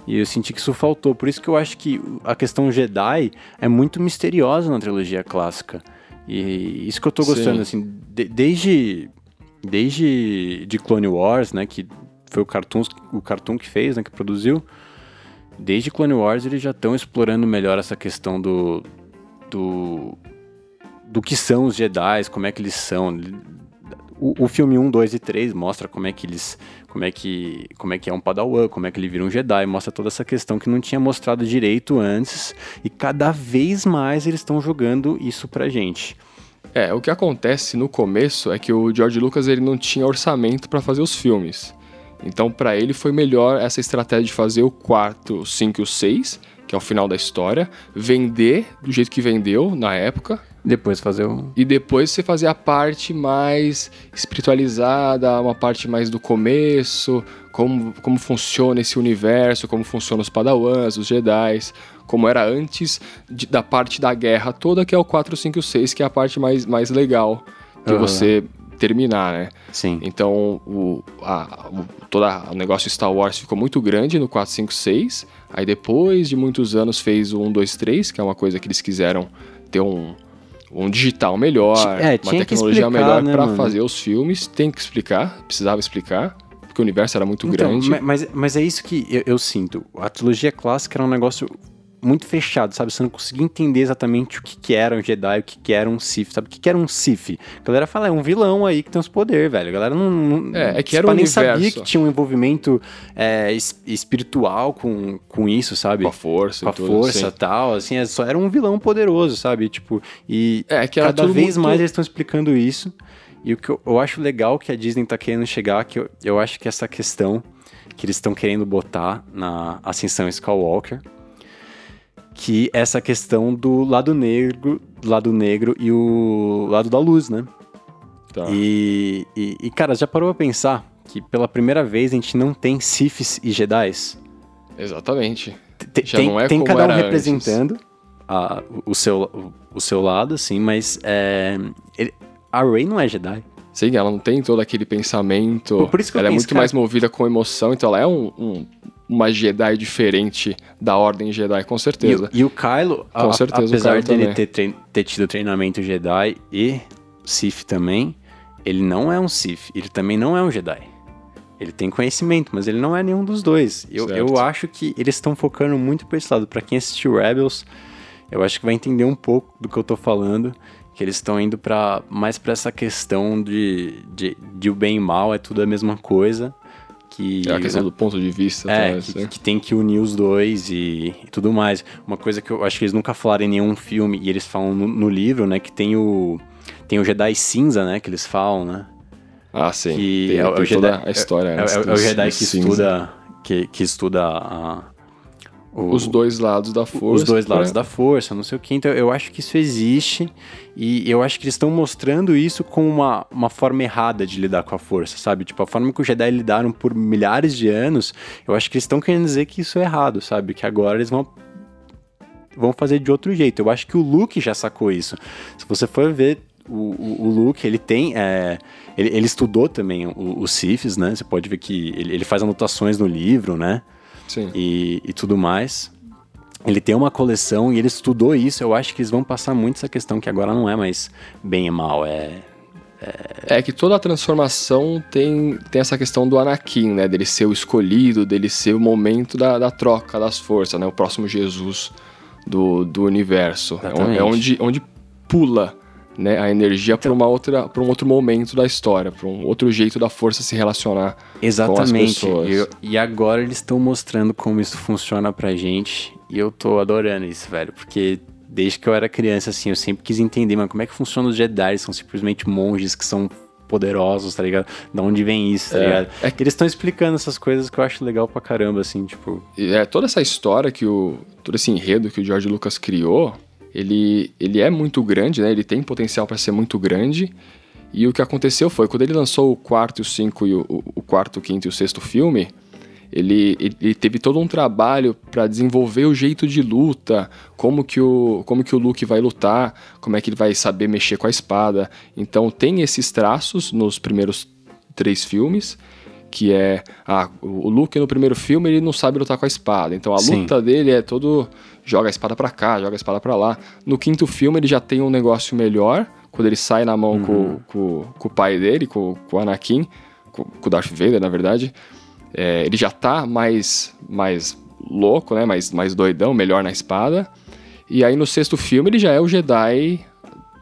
E eu senti que isso faltou. Por isso que eu acho que a questão Jedi é muito misteriosa na trilogia clássica. E isso que eu tô gostando, Sim. assim, de, desde desde de Clone Wars, né, que foi o cartoon, o cartoon que fez, né, que produziu. Desde Clone Wars eles já estão explorando melhor essa questão do, do do que são os Jedi, como é que eles são. O, o, filme 1, 2 e 3 mostra como é que eles. Como é que, como é que é um Padawan, como é que ele vira um Jedi, mostra toda essa questão que não tinha mostrado direito antes. E cada vez mais eles estão jogando isso pra gente. É, o que acontece no começo é que o George Lucas ele não tinha orçamento para fazer os filmes. Então, para ele foi melhor essa estratégia de fazer o quarto, o 5 e o 6, que é o final da história, vender do jeito que vendeu na época. Depois fazer o. E depois você fazer a parte mais espiritualizada, uma parte mais do começo, como, como funciona esse universo, como funcionam os padawans, os jedis, como era antes de, da parte da guerra toda, que é o 4, 5 e 6, que é a parte mais, mais legal de uhum. você terminar, né? Sim. Então, o, a, o, toda, o negócio Star Wars ficou muito grande no 4, 5, 6. Aí depois de muitos anos fez o 1, 2, 3, que é uma coisa que eles quiseram ter um, um digital melhor, é, uma tecnologia explicar, melhor né, para fazer os filmes. Tem que explicar, precisava explicar, porque o universo era muito então, grande. Mas, mas é isso que eu, eu sinto. A trilogia clássica era um negócio muito fechado, sabe? Você não conseguia entender exatamente o que, que era um Jedi, o que, que era um Sith, sabe? O que, que era um Sith? A galera fala, é um vilão aí que tem os poderes, velho. A galera não, não é, é que era um nem universo. sabia que tinha um envolvimento é, espiritual com, com isso, sabe? Com a força, com a tudo, força, assim. tal, assim, é só era um vilão poderoso, sabe? Tipo, e é, que cada vez muito... mais eles estão explicando isso. E o que eu, eu, acho legal que a Disney tá querendo chegar, que eu, eu acho que essa questão que eles estão querendo botar na Ascensão Skywalker que essa questão do lado negro, lado negro e o lado da luz, né? Tá. E, e, e, cara, já parou pra pensar que pela primeira vez a gente não tem Siths e Jedis? Exatamente. T já tem, não é tem cada um representando a, o, seu, o, o, seu lado, assim, mas é, ele, a Rey não é Jedi. Sim, ela não tem todo aquele pensamento. Por isso que ela é muito cara... mais movida com emoção, então ela é um, um uma Jedi diferente da Ordem Jedi, com certeza. E, e o Kylo, com a, certeza, apesar dele ter, trein, ter tido treinamento Jedi e Sith também, ele não é um Sith, ele também não é um Jedi. Ele tem conhecimento, mas ele não é nenhum dos dois. Eu, eu acho que eles estão focando muito para esse lado. Para quem assistiu Rebels, eu acho que vai entender um pouco do que eu tô falando. Que eles estão indo para mais para essa questão de, de, de o bem e mal é tudo a mesma coisa que. É a questão do ponto de vista. É, tá, que, que, tem que unir os dois e, e, tudo mais. Uma coisa que eu acho que eles nunca falaram em nenhum filme, e eles falam no, no livro, né? Que tem o. Tem o Jedi cinza, né? Que eles falam, né? Ah, sim. Que tem, é, tem o Jedi, a história. É, é, é, o Jedi que estuda, que, que estuda a, o, os dois lados da força. Os dois lados da força, não sei o que. Então eu acho que isso existe e eu acho que eles estão mostrando isso como uma, uma forma errada de lidar com a força, sabe? Tipo, a forma que os Jedi lidaram por milhares de anos, eu acho que eles estão querendo dizer que isso é errado, sabe? Que agora eles vão vão fazer de outro jeito. Eu acho que o Luke já sacou isso. Se você for ver o, o, o Luke, ele tem. É, ele, ele, estudou também os Siths, né? Você pode ver que ele, ele faz anotações no livro, né? E, e tudo mais. Ele tem uma coleção e ele estudou isso. Eu acho que eles vão passar muito essa questão que agora não é mais bem e mal, é é... é... que toda a transformação tem, tem essa questão do Anakin, né? Dele ser o escolhido, dele ser o momento da, da troca das forças, né? O próximo Jesus do, do universo. É, é onde, onde pula né, a energia então, para uma outra para um outro momento da história, para um outro jeito da força se relacionar exatamente. com as pessoas. E, e agora eles estão mostrando como isso funciona pra gente e eu tô adorando isso, velho, porque desde que eu era criança assim, eu sempre quis entender, mas como é que funciona os Jedi? São simplesmente monges que são poderosos, tá ligado? Da onde vem isso, tá é, ligado? É que eles estão explicando essas coisas que eu acho legal pra caramba, assim, tipo. É, toda essa história que o. todo esse enredo que o George Lucas criou ele, ele é muito grande, né? Ele tem potencial para ser muito grande. E o que aconteceu foi, quando ele lançou o quarto, o cinco e o, o quarto, o quinto e o sexto filme, ele, ele teve todo um trabalho para desenvolver o jeito de luta, como que, o, como que o Luke vai lutar, como é que ele vai saber mexer com a espada. Então tem esses traços nos primeiros três filmes, que é ah, o Luke no primeiro filme ele não sabe lutar com a espada, então a Sim. luta dele é todo joga a espada para cá, joga a espada para lá. No quinto filme ele já tem um negócio melhor, quando ele sai na mão uhum. com, com, com, o pai dele, com, com o Anakin, com, com o Darth Vader, na verdade. É, ele já tá mais, mais louco, né? Mais, mais doidão, melhor na espada. E aí no sexto filme ele já é o Jedi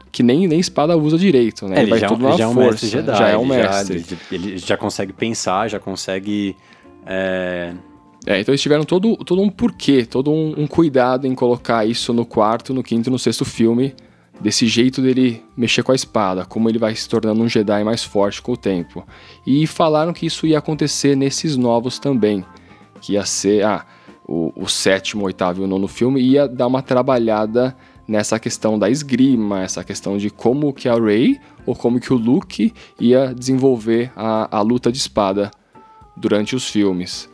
que nem, nem espada usa direito, né? É, ele, ele já, tudo já é um força, mestre Jedi. Já é um mestre. Já, ele, ele já consegue pensar, já consegue... É é, então eles tiveram todo, todo um porquê, todo um, um, cuidado em colocar isso no quarto, no quinto no sexto filme desse jeito dele mexer com a espada, como ele vai se tornando um Jedi mais forte com o tempo. E falaram que isso ia acontecer nesses novos também, que ia ser ah, o, o sétimo, oitavo e o nono filme ia dar uma trabalhada nessa questão da esgrima, essa questão de como que a Rey ou como que o Luke ia desenvolver a, a luta de espada durante os filmes.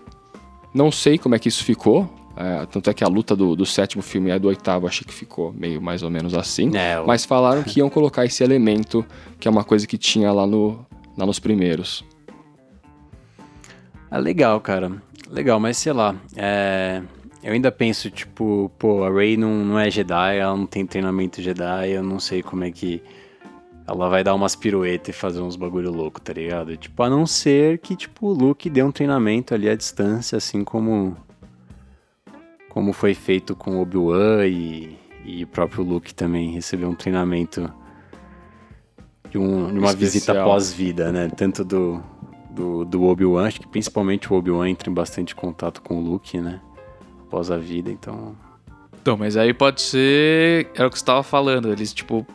Não sei como é que isso ficou, é, tanto é que a luta do, do, sétimo filme e do oitavo achei que ficou meio mais ou menos assim. É, eu... Mas falaram que iam colocar esse elemento, que é uma coisa que tinha lá, no, lá nos primeiros. É legal, cara. Legal, mas sei lá. É... Eu ainda penso, tipo, pô, a Rey não, não é Jedi, ela não tem treinamento Jedi, eu não sei como é que ela vai dar umas piruetas e fazer uns bagulho louco, tá ligado? Tipo, a não ser que, tipo, o Luke dê um treinamento ali à distância, assim como como foi feito com Obi-Wan e, e o próprio Luke também recebeu um treinamento de, um, de uma Especial. visita pós-vida, né? Tanto do, do, do Obi-Wan, acho que principalmente o Obi-Wan entra em bastante contato com o Luke, né? Após a vida, então... Então, mas aí pode ser... Era o que você estava falando, eles, tipo...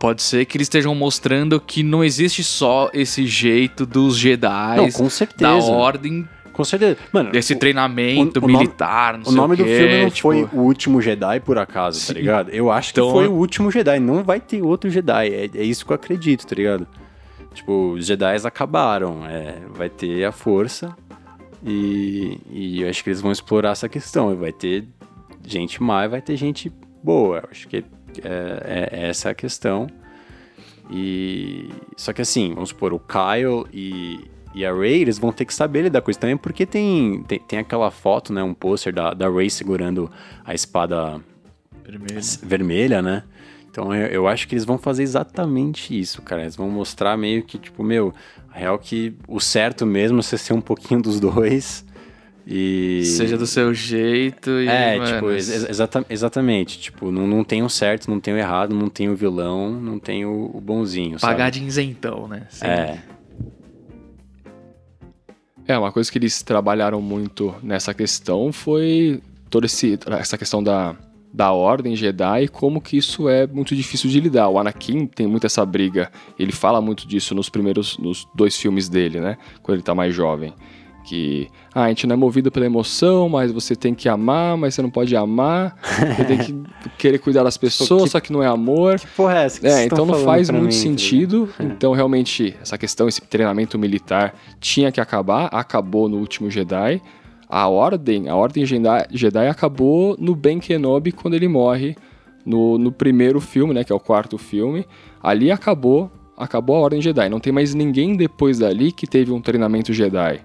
Pode ser que eles estejam mostrando que não existe só esse jeito dos Jedi, não, com certeza. da ordem com certeza. Mano, Desse o, treinamento o, o militar, não O nome do quê, filme não tipo... foi O Último Jedi, por acaso, tá Sim. tá ligado? Eu acho então... que foi O Último Jedi. Não vai ter outro Jedi. É, é isso que eu acredito, tá ligado? Tipo, os Jedi acabaram. É, vai ter a força. E, e eu acho que eles vão explorar essa questão. Vai ter gente má e vai ter gente boa. Eu acho que é, é, é essa a questão. E só que assim, vamos supor, o Kyle e, e a Ray, eles vão ter que saber lidar com isso também, porque tem, tem, tem aquela foto, né, um pôster da, da Ray segurando a espada vermelha, vermelha né? Então eu, eu, acho que eles vão fazer exatamente isso, cara. Eles vão mostrar meio que, tipo, meu, a real que o certo mesmo é você ser um pouquinho dos dois e... Seja do seu jeito e... É, mano, tipo, ex exata exatamente. Tipo, não, não tem o certo, não tem o errado, não tem o vilão, não tem o, o bonzinho, Pagar sabe? de isentão, né? Sim. É. É, uma coisa que eles trabalharam muito nessa questão foi toda esse, essa questão da, da ordem Jedi e como que isso é muito difícil de lidar. O Anakin tem muito essa briga, ele fala muito disso nos primeiros, nos dois filmes dele, né? Quando ele tá mais jovem que ah, a gente não é movido pela emoção, mas você tem que amar, mas você não pode amar, você tem que querer cuidar das pessoas, que, só que não é amor. Que porra é essa? Que é, então não faz muito mim, tá sentido. Tá então realmente essa questão, esse treinamento militar tinha que acabar, acabou no último Jedi. A ordem, a ordem Jedi, Jedi acabou no Ben Kenobi quando ele morre no, no primeiro filme, né, que é o quarto filme. Ali acabou, acabou a ordem Jedi. Não tem mais ninguém depois dali que teve um treinamento Jedi.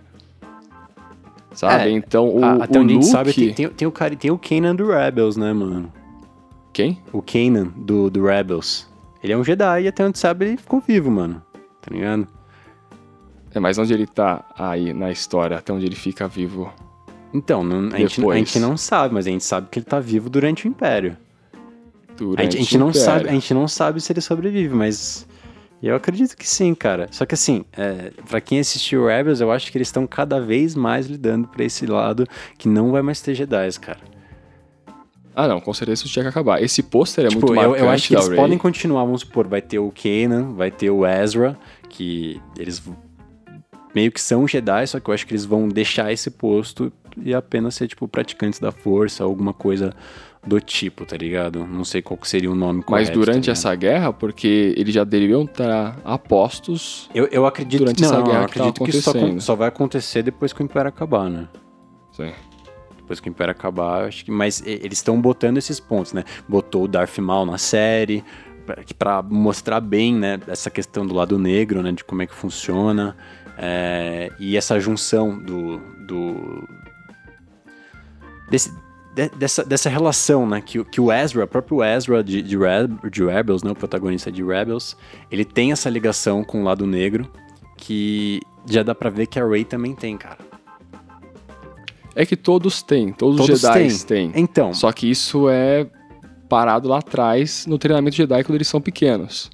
Sabe? É, então o, a, até o onde Luke... a gente sabe, tem, tem, tem, o cara, tem o Kanan do Rebels, né, mano? Quem? O Kanan do, do Rebels. Ele é um Jedi e até onde sabe ele ficou vivo, mano. Tá ligado? É, mas onde ele tá aí na história, até onde ele fica vivo? Então, não, a, gente, a, gente, não sabe, mas a gente sabe que ele tá vivo durante o Império. Durante a gente, a gente não Império. sabe, a gente não sabe se ele sobrevive, mas eu acredito que sim, cara. Só que assim, é, para quem assistiu Rebels, eu acho que eles estão cada vez mais lidando para esse lado que não vai mais ter Jedi, cara. Ah, não, com certeza isso tinha que acabar. Esse pôster é tipo, muito marcante eu, eu acho que eles Ray. podem continuar, vamos supor, vai ter o Kanan, vai ter o Ezra, que eles meio que são Jedi, só que eu acho que eles vão deixar esse posto e apenas ser, tipo, praticantes da força, alguma coisa do tipo, tá ligado? Não sei qual seria o nome correto. Mas durante tá essa guerra, porque eles já deveriam estar apostos. Eu, eu acredito durante não, essa guerra eu acredito que, que só, só, vai acontecer depois que o Império acabar, né? Sim. Depois que o Império acabar, acho que. Mas eles estão botando esses pontos, né? Botou o Darth Maul na série para mostrar bem, né, essa questão do lado negro, né, de como é que funciona é, e essa junção do, do desse, de, dessa, dessa relação, né? Que, que o Ezra, o próprio Ezra de, de, de Rebels, né? O protagonista de Rebels, ele tem essa ligação com o lado negro que já dá pra ver que a Rey também tem, cara. É que todos têm, todos, todos os Jedi têm. Então. Só que isso é parado lá atrás no treinamento Jedi quando eles são pequenos.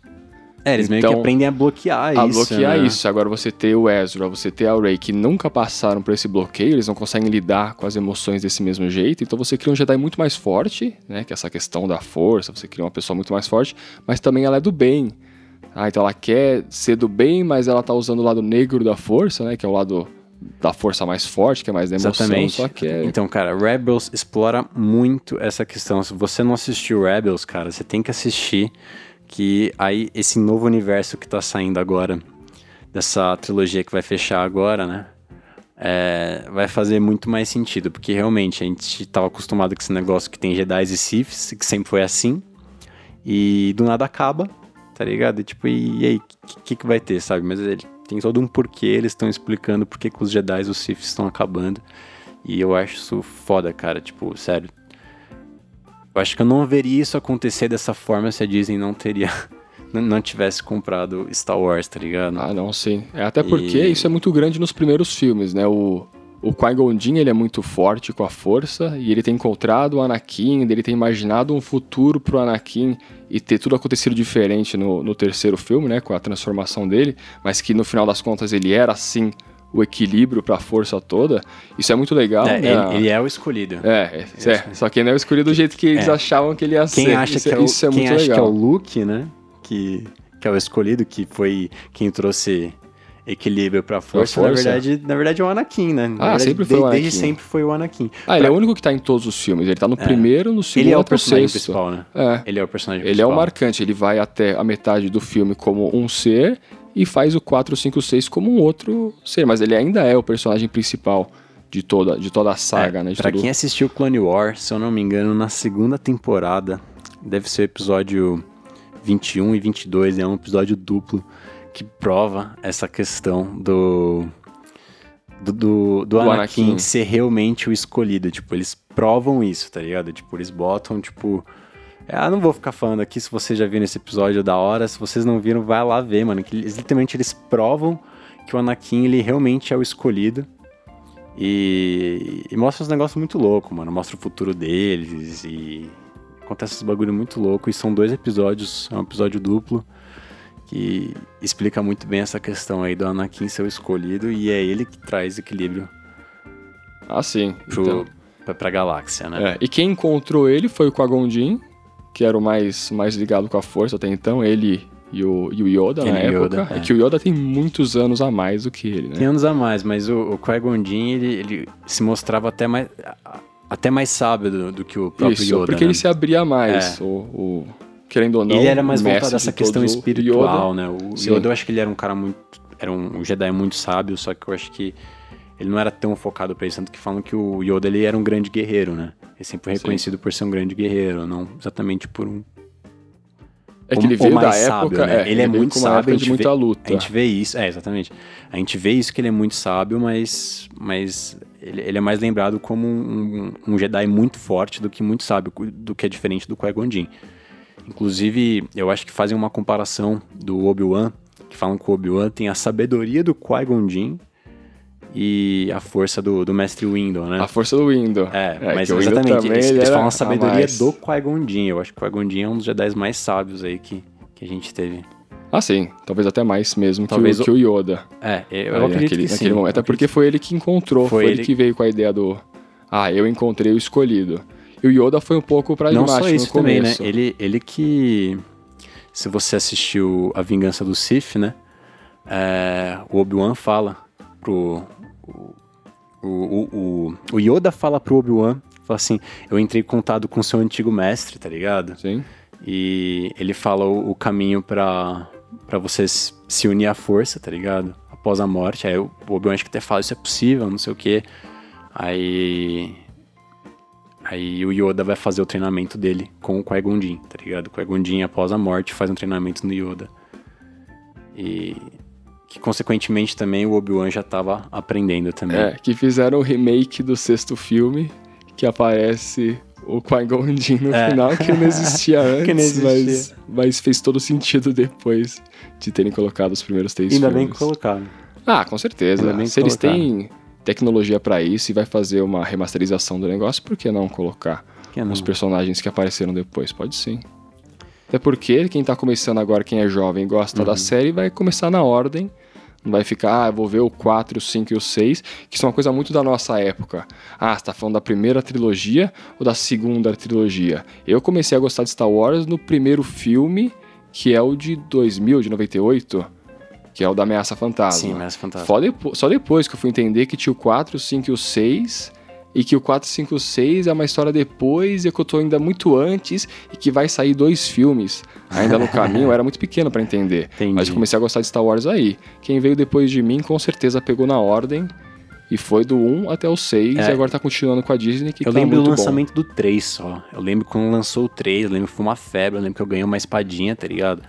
É, eles meio que Então, aprendem a bloquear a isso. bloquear né? isso. Agora você ter o Ezra, você ter a Rey que nunca passaram por esse bloqueio, eles não conseguem lidar com as emoções desse mesmo jeito. Então você cria um Jedi muito mais forte, né? Que é essa questão da força, você cria uma pessoa muito mais forte, mas também ela é do bem. Ah, então ela quer ser do bem, mas ela tá usando o lado negro da força, né? Que é o lado da força mais forte, que é mais da emoção, Exatamente. só que é... Então, cara, Rebels explora muito essa questão. Se você não assistiu Rebels, cara, você tem que assistir. Que aí, esse novo universo que tá saindo agora, dessa trilogia que vai fechar agora, né? é, vai fazer muito mais sentido. Porque realmente a gente tava acostumado com esse negócio que tem Jedi e Siths, que sempre foi assim. E do nada acaba, tá ligado? E tipo, e, aí, o que, que vai ter, sabe? Mas ele tem todo um porquê, eles estão explicando por que que os Jedi e os Siths estão acabando. E eu acho isso foda, cara. Tipo, sério. Eu acho que eu não veria isso acontecer dessa forma se a Disney não teria. não- tivesse comprado Star Wars, tá ligado? Ah, não, sim. É, até porque E- isso é muito grande nos primeiros filmes, né? O, o Qui-Gon Jinn, ele é muito forte com a força e ele tem encontrado o Anakin, ele tem imaginado um futuro pro Anakin e ter tudo acontecido diferente no, no terceiro filme, né? Com a transformação dele, mas que no final das contas ele era, assim, o equilíbrio pra força toda. Isso é muito legal, É, né? ele, ele é o escolhido. É, é, é, só que ele não é escolhido do jeito que eles É. achavam que ele ia Quem ser. acha, isso, que, é- é o, isso é quem muito acha que é legal. o Luke, né? Que, que é o escolhido, que foi quem trouxe equilíbrio pra força, força. Na, verdade, na verdade é o Anakin, né? Na Ah, verdade, sempre foi o de- Desde Anakin. sempre foi o Anakin. Ah, ele é Pra- o único que tá em todos os filmes. Ele tá no primeiro, no segundo Ele é o personagem sexto. principal, né? É. Ele é o personagem Ele é o principal. marcante, ele vai até a metade do filme como um ser e faz o 4, 5, 6 como um outro ser, mas ele ainda é o personagem principal de toda, de toda a saga, É, né? Pra todo- quem assistiu Clone Wars, se eu não me engano, na segunda temporada, deve ser o episódio 21 e 22, é um episódio duplo que prova essa questão do do, do, do Anakin, Anakin. ser realmente o escolhido. Tipo, eles provam isso, tá ligado? Tipo, eles botam, tipo. Ah, não vou ficar falando aqui se vocês já viram esse episódio da hora. Se vocês não viram, vai lá ver, mano. Que eles, literalmente eles provam que o Anakin ele realmente é o escolhido. E, e mostra uns negócios muito loucos, mano. Mostra o futuro deles e acontece uns bagulho muito louco. E são dois episódios, é um episódio duplo que explica muito bem essa questão aí do Anakin ser o escolhido e é ele que traz equilíbrio Ah, sim. pro, Então, pra, pra galáxia, né? é. E quem encontrou ele foi o Qui-Gon que era o mais, mais ligado com a força até então, ele e o, e o Yoda Ele na época. Yoda, é. é. que o Yoda tem muitos anos a mais do que ele, né? Tem anos a mais, mas o, o Qui-Gon Jinn, ele, ele se mostrava até mais, até mais sábio do, do que o próprio Isso, Yoda, porque né? ele se abria mais. É. O, o- querendo ou não, ele era mais voltado a essa questão espiritual, Yoda. né? O Sim. Yoda, eu acho que ele era um cara muito... Era um Jedi muito sábio, só que eu acho que ele não era tão focado pra isso. Tanto que falam que o Yoda, ele era um grande guerreiro, né? Ele sempre foi Sim. reconhecido por ser um grande guerreiro, não exatamente por um... É que ele veio da mais época, sábio, né? é, Ele é muito sábio, a de gente muita vê- luta. A gente vê isso, é, exatamente. A gente vê isso que ele é muito sábio, mas, mas ele, ele é mais lembrado como um, um Jedi muito forte do que muito sábio, do que é diferente do Qui-Gon Jinn. Inclusive, eu acho que fazem uma comparação do Obi-Wan, que falam que o Obi-Wan tem a sabedoria do Qui-Gon Jinn e a força do, do Mestre Windu, né? A força do Window. É, mas o Windu exatamente, eles, ele eles falam a sabedoria mais. do Qui-Gon. Eu acho que o Qui-Gon é um dos Jedi mais sábios aí que, que a gente teve. Ah, sim. Talvez até mais mesmo Talvez que, o, que o Yoda. É, eu Aí, acredito naquele, que sim. naquele momento. Até porque foi ele que encontrou. Foi Foi, ele que veio com a ideia do... Ah, eu encontrei o escolhido. E o Yoda foi um pouco Não pragmático só isso também, né? Ele, ele que... Se você assistiu A Vingança do Sith, né? É, o Obi-Wan fala pro... O, o, o, Yoda fala pro Obi-Wan, fala assim, eu entrei em contato com seu antigo mestre, tá ligado? Sim. E ele fala o, caminho pra, pra vocês se unir à força, tá ligado? Após a morte. Aí o Obi-Wan acho que até fala, isso é possível, não sei o quê. Aí... Aí o Yoda vai fazer o treinamento dele com o Qui-Gon tá ligado? O Qui-Gon após a morte, faz um treinamento no Yoda. E... Que, consequentemente, também o Obi-Wan já tava aprendendo também. É, que fizeram o remake do sexto filme, que aparece o Qui-Gon Jinn no É. final, que não existia antes, Que não existia. Mas, mas fez todo sentido depois de terem colocado os primeiros três Ainda filmes. bem que colocaram. Ah, com certeza. Ainda bem que Se eles colocaram. têm tecnologia pra isso e vai fazer uma remasterização do negócio, por que não colocar Que não. os personagens que apareceram depois? Pode sim. Até porque quem tá começando agora, quem é jovem, gosta da série, vai começar na ordem. Não vai ficar, ah, vou ver o 4, o 5 e o 6, que são uma coisa muito da nossa época. Ah, você tá falando da primeira trilogia ou da segunda trilogia? Eu comecei a gostar de Star Wars no primeiro filme, que é o de 2000, de 98, que é o da Ameaça Fantasma. Sim, Ameaça Fantasma. Só, depo- só depois que eu fui entender que tinha o 4, o 5 e o 6, e que o 4, 5 e o 6 é uma história depois, e que eu tô ainda muito antes, e que vai sair dois filmes ainda no caminho. Eu era muito pequeno pra entender. Entendi. Mas eu comecei a gostar de Star Wars aí. Quem veio depois de mim, com certeza pegou na ordem, e foi do 1 até o 6, É. e agora tá continuando com a Disney, que Eu tá lembro do muito bom. lançamento do 3 só. Eu lembro quando lançou o 3, eu lembro que foi uma febre, eu lembro que eu ganhei uma espadinha, tá ligado?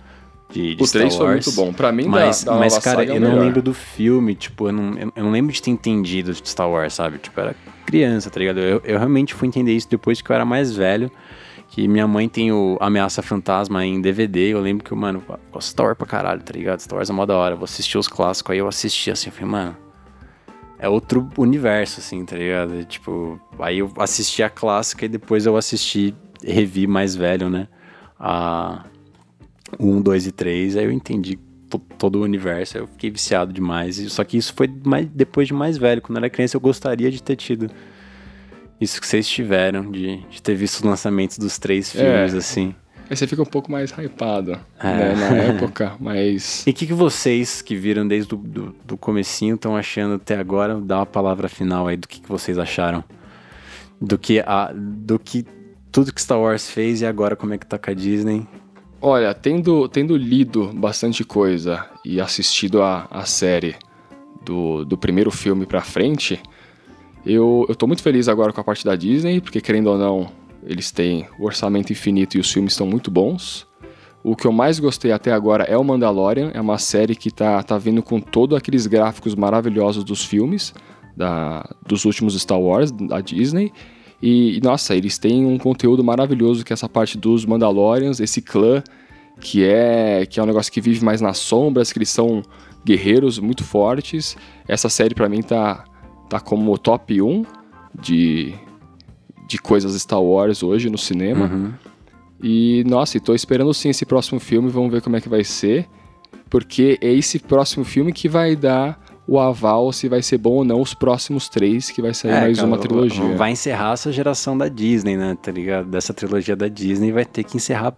De, de O 3 Star foi Wars. muito bom. Pra mim, Mas, da, da mas cara, é eu não melhor. lembro do filme, tipo, eu não, eu não lembro de ter entendido de Star Wars, sabe? Tipo, era criança, tá ligado? Eu, eu realmente fui entender isso depois que eu era mais velho, que minha mãe tem o Ameaça Fantasma em DVD, eu lembro que, mano, Star Wars pra caralho, tá ligado? Star Wars é mó da hora, vou assistir os clássicos, aí eu assisti assim, eu falei, mano, é outro universo, assim, tá ligado? Tipo, aí eu assisti a clássica e depois eu assisti, revi mais velho, né? A 1, 2 e 3, aí eu entendi todo o universo, eu fiquei viciado demais. Só que isso foi mais, depois de mais velho. Quando eu era criança, eu gostaria de ter tido isso que vocês tiveram, de, de ter visto os lançamentos dos três É. filmes, assim. Aí você fica um pouco mais hypado, É. né, na época, mas... E o que, que vocês que viram desde o do, do comecinho estão achando até agora? Dá uma palavra final aí do que, que vocês acharam. Do que, a, do que tudo que Star Wars fez e agora como é que tá com a Disney. Olha, tendo, tendo lido bastante coisa e assistido a, a série do, do primeiro filme pra frente, eu, eu tô muito feliz agora com a parte da Disney, porque querendo ou não, eles têm o orçamento infinito e os filmes estão muito bons. O que eu mais gostei até agora é o Mandalorian, é uma série que tá, tá vindo com todos aqueles gráficos maravilhosos dos filmes, da, dos últimos Star Wars, da Disney. E, nossa, eles têm um conteúdo maravilhoso que é essa parte dos Mandalorians, esse clã que é que é um negócio que vive mais nas sombras, que eles são guerreiros muito fortes. Essa série pra mim tá tá como top 1 de de coisas Star Wars hoje no cinema. Uhum. E nossa, e tô esperando sim esse próximo filme, vamos ver como é que vai ser, porque é esse próximo filme que vai dar o aval se vai ser bom ou não os próximos três, que vai sair É, mais cara, uma trilogia. Vai encerrar essa geração da Disney, né? Tá ligado? Dessa trilogia da Disney vai ter que encerrar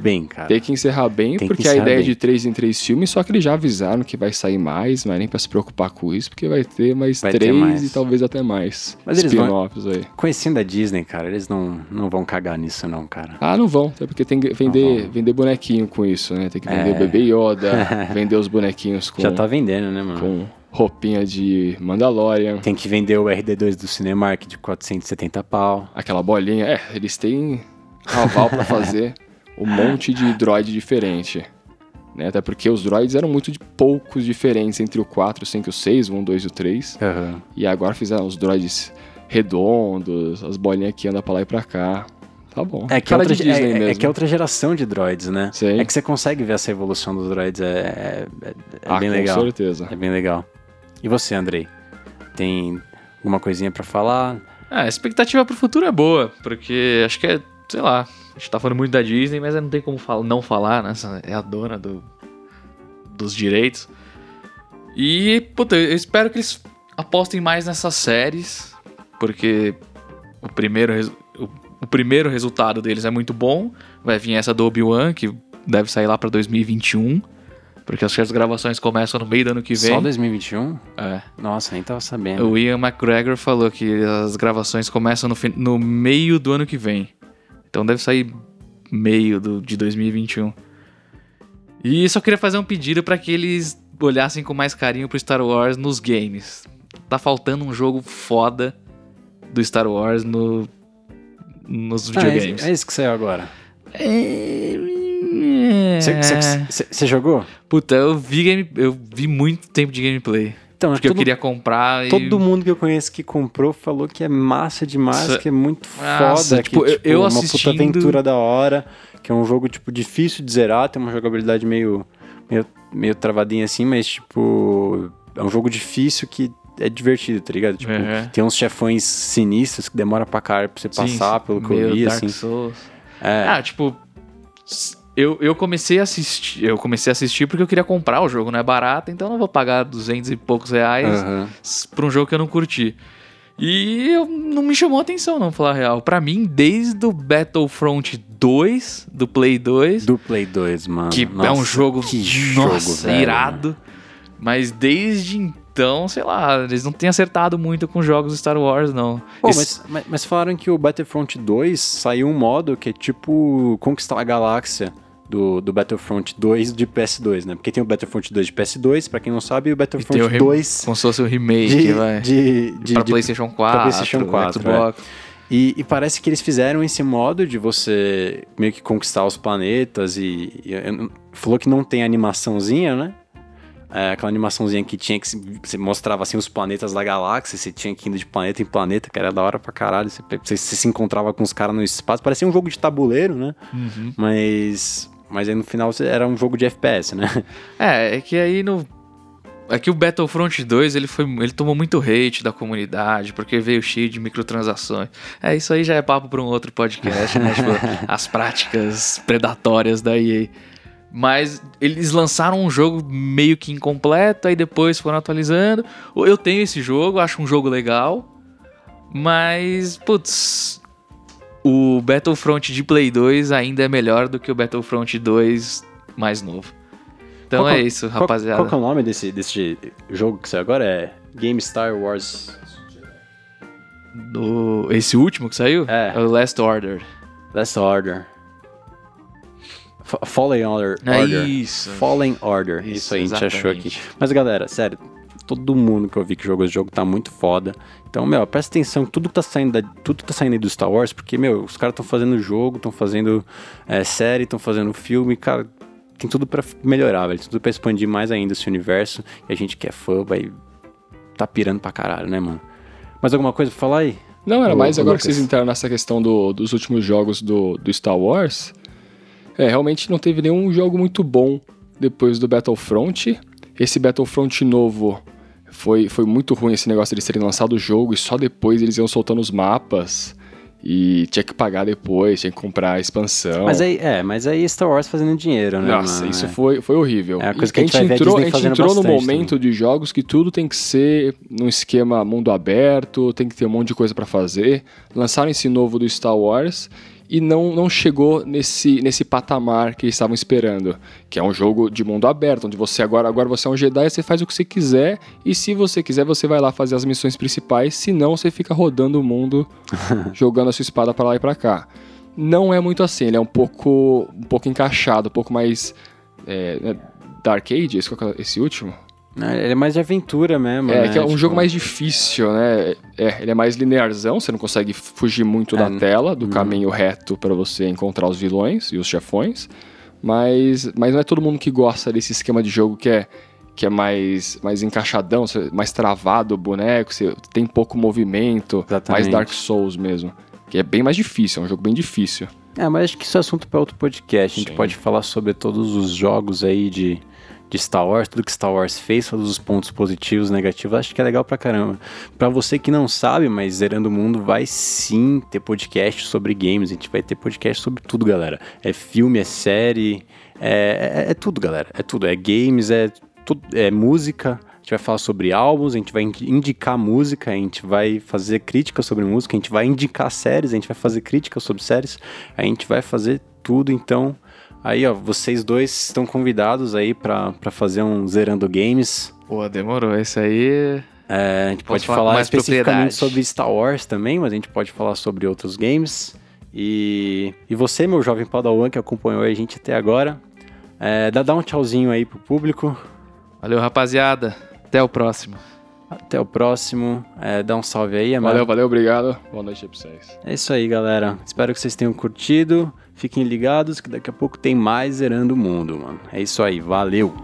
bem, cara. Tem que encerrar bem, Tem que porque a encerrar ideia bem. de três em três filmes, só que eles já avisaram que vai sair mais, não é nem pra se preocupar com isso, porque vai ter mais Vai ter três mais. e talvez até mais Mas eles vão- aí. Conhecendo a Disney, cara, eles não, não vão cagar nisso, não, cara. Ah, não vão, até porque tem que vender, vender bonequinho com isso, né? Tem que vender É. o bebê Yoda, vender os bonequinhos com, Já tá vendendo, né, mano? com roupinha de Mandalorian. Tem que vender o RD2 do Cinemark de 470 pau. Aquela bolinha. É, eles têm aval pra fazer um monte de droid diferente. Né? Até porque os droids eram muito de poucos diferentes entre o 4, o 5 e o 6, o 1, 2 e o 3. Aham. E agora fizeram os droids redondos, as bolinhas que andam pra lá e pra cá. Tá bom. É que, é outra, é- é, que é outra geração de droids, né? Sei. É que você consegue ver essa evolução dos droids, é, é, é- é ah, bem com legal. certeza. É bem legal. E você, Andrei? Tem alguma coisinha pra falar? Ah, a expectativa pro futuro é boa, porque acho que é, sei lá, a gente tá falando muito da Disney, mas não tem como não falar, né? É a dona do, dos direitos. E, puta, eu espero que eles apostem mais nessas séries, porque o primeiro, o, o primeiro resultado deles é muito bom. Vai vir essa do Obi-Wan, que deve sair lá pra 2021, porque acho que as gravações começam no meio do ano que vem. Só 2021? É. Nossa, nem tava sabendo. O Ian McGregor falou que as gravações começam no, no meio do ano que vem. Então deve sair meio do, de 2021. E só queria fazer um pedido pra que eles olhassem com mais carinho pro Star Wars nos games. Tá faltando um jogo foda do Star Wars no, nos Ah, é, videogames. é isso que saiu agora. É... Você- você jogou? Puta, eu vi, game, eu vi muito tempo de gameplay. Então, Porque eu todo, queria comprar e... todo mundo que eu conheço que comprou falou que é massa demais, Sa- que é muito Nossa, foda, tipo, que eu- tipo, eu uma assistindo- puta aventura da hora, que é um jogo tipo difícil de zerar, tem uma jogabilidade meio meio, meio travadinha assim, mas tipo é um jogo difícil que é divertido, tá ligado? Tipo, Uhum. tem uns chefões sinistros que demora pra caralho pra você Sim, passar, pelo que eu vi, assim. Souls. É, Ah, tipo, eu, eu comecei a assistir. Eu comecei a assistir porque eu queria comprar o jogo, não é barato, então eu não vou pagar 200 e poucos reais s- pra um jogo que eu não curti. E eu, não me chamou a atenção, não, falar a real. Pra mim, desde o Battlefront 2, do Play 2, Do Play 2, mano. que é Nossa, um jogo, que nossa, jogo, velho, irado. Mas desde então, sei lá, eles não têm acertado muito com jogos Star Wars, não. Pô, Esse- mas, mas, mas falaram que o Battlefront 2 saiu um modo que é tipo conquistar a galáxia do, do Battlefront 2 de PS2, né? Porque tem o Battlefront 2 de PS2, pra quem não sabe, e o E tem Battlefront o rem- 2 Como se fosse um remake, de, vai. de, de, pra de- PlayStation 4, PlayStation 4, Xbox. E, e parece que eles fizeram esse modo de você meio que conquistar os planetas e, e falou que não tem animaçãozinha, né? É, aquela animaçãozinha que tinha que você mostrava assim os planetas da galáxia, você tinha que ir de planeta em planeta, que era da hora pra caralho. Você, você- você se encontrava com os caras no espaço, parecia um jogo de tabuleiro, né? Uhum. Mas. Mas aí no final era um jogo de FPS, né? É, é que aí no. É que o Battlefront 2 ele, foi, ele tomou muito hate da comunidade, porque veio cheio de microtransações. É, isso aí já é papo para um outro podcast, né? tipo, as práticas predatórias da EA. Mas eles lançaram um jogo meio que incompleto, aí depois foram atualizando. Eu tenho esse jogo, acho um jogo legal, mas, putz, o Battlefront de Play 2 ainda é melhor do que o Battlefront 2 mais novo. Então Qual é é- isso, Qual, rapaziada. qual é o nome desse, desse jogo que saiu agora? É Game Star Wars Do... Esse último que saiu? É. o Last Order. Last Order. Fa- Fallen Order. É isso. Fallen Order. Isso, Isso, aí, a gente achou aqui. Mas galera, sério, todo mundo que eu vi que jogou esse jogo tá muito foda. Então, meu, presta atenção tudo que tá saindo, da, tudo que tá saindo aí do Star Wars, porque, meu, os caras estão fazendo jogo, estão fazendo é, série, estão fazendo filme, cara, tem tudo pra melhorar, velho. Tem tudo pra expandir mais ainda esse universo. E a gente que é fã vai tá pirando pra caralho, né, mano? Mais alguma coisa pra falar aí? Não, era mais agora Lucas. que vocês entraram nessa questão do- dos últimos jogos do, do Star Wars. É, realmente não teve nenhum jogo muito bom depois do Battlefront. Esse Battlefront novo foi, foi muito ruim esse negócio de terem lançado o jogo e só depois eles iam soltando os mapas. E tinha que pagar depois, tinha que comprar a expansão. Mas aí, é, mas aí Star Wars fazendo dinheiro, né? Nossa, mano? isso foi, foi horrível. É E coisa que a gente a entrou, Disney a gente entrou no momento de jogos que tudo tem que ser num esquema mundo aberto, tem que ter um monte de coisa pra fazer. Lançaram esse novo do Star Wars e não, não chegou nesse, nesse patamar que eles estavam esperando, que é um jogo de mundo aberto, onde você agora, agora você é um Jedi, você faz o que você quiser e se você quiser você vai lá fazer as missões principais, senão você fica rodando o mundo jogando a sua espada pra lá e pra cá. Não é muito assim, ele é um pouco, um pouco encaixado, um pouco mais é, né, Dark qual que é esse último? É, Ele é mais de aventura mesmo, É, né? que é um Tipo, jogo mais difícil, né? É, ele é mais linearzão, você não consegue fugir muito É, da tela, Uhum. do caminho reto pra você encontrar os vilões e os chefões. Mas, mas não é todo mundo que gosta desse esquema de jogo que é, que é mais, mais encaixadão, mais travado o boneco, você tem pouco movimento, Exatamente. mais Dark Souls mesmo. Que é bem mais difícil, é um jogo bem difícil. É, mas acho que isso é assunto para outro podcast. A gente Sim. pode falar sobre todos os jogos aí de, de Star Wars, tudo que Star Wars fez, todos os pontos positivos, negativos. Acho que é legal pra caramba. Pra você que não sabe, mas Zerando o Mundo vai sim ter podcast sobre games. A gente vai ter podcast sobre tudo, galera. É filme, é série, é, é, é tudo, galera. É tudo. É games, é, tudo, é música. A gente vai falar sobre álbuns, a gente vai indi- indicar música, a gente vai fazer críticas sobre música, a gente vai indicar séries, a gente vai fazer críticas sobre séries, a gente vai fazer tudo. Então, aí, ó, vocês dois estão convidados aí pra pra fazer um Zerando Games. Pô, demorou. Esse aí. É, a gente Posso pode falar falar mais especificamente sobre Star Wars também, mas a gente pode falar sobre outros games. E, e você, meu jovem padawan que acompanhou a gente até agora, é, dá, dá um tchauzinho aí pro público. Valeu, rapaziada. Até o próximo. Até o próximo. É, dá um salve aí, Amaro. Valeu, valeu, obrigado. Boa noite aí pra vocês. É isso aí, galera. Espero que vocês tenham curtido. Fiquem ligados que daqui a pouco tem mais Zerando o Mundo, mano. É isso aí, valeu!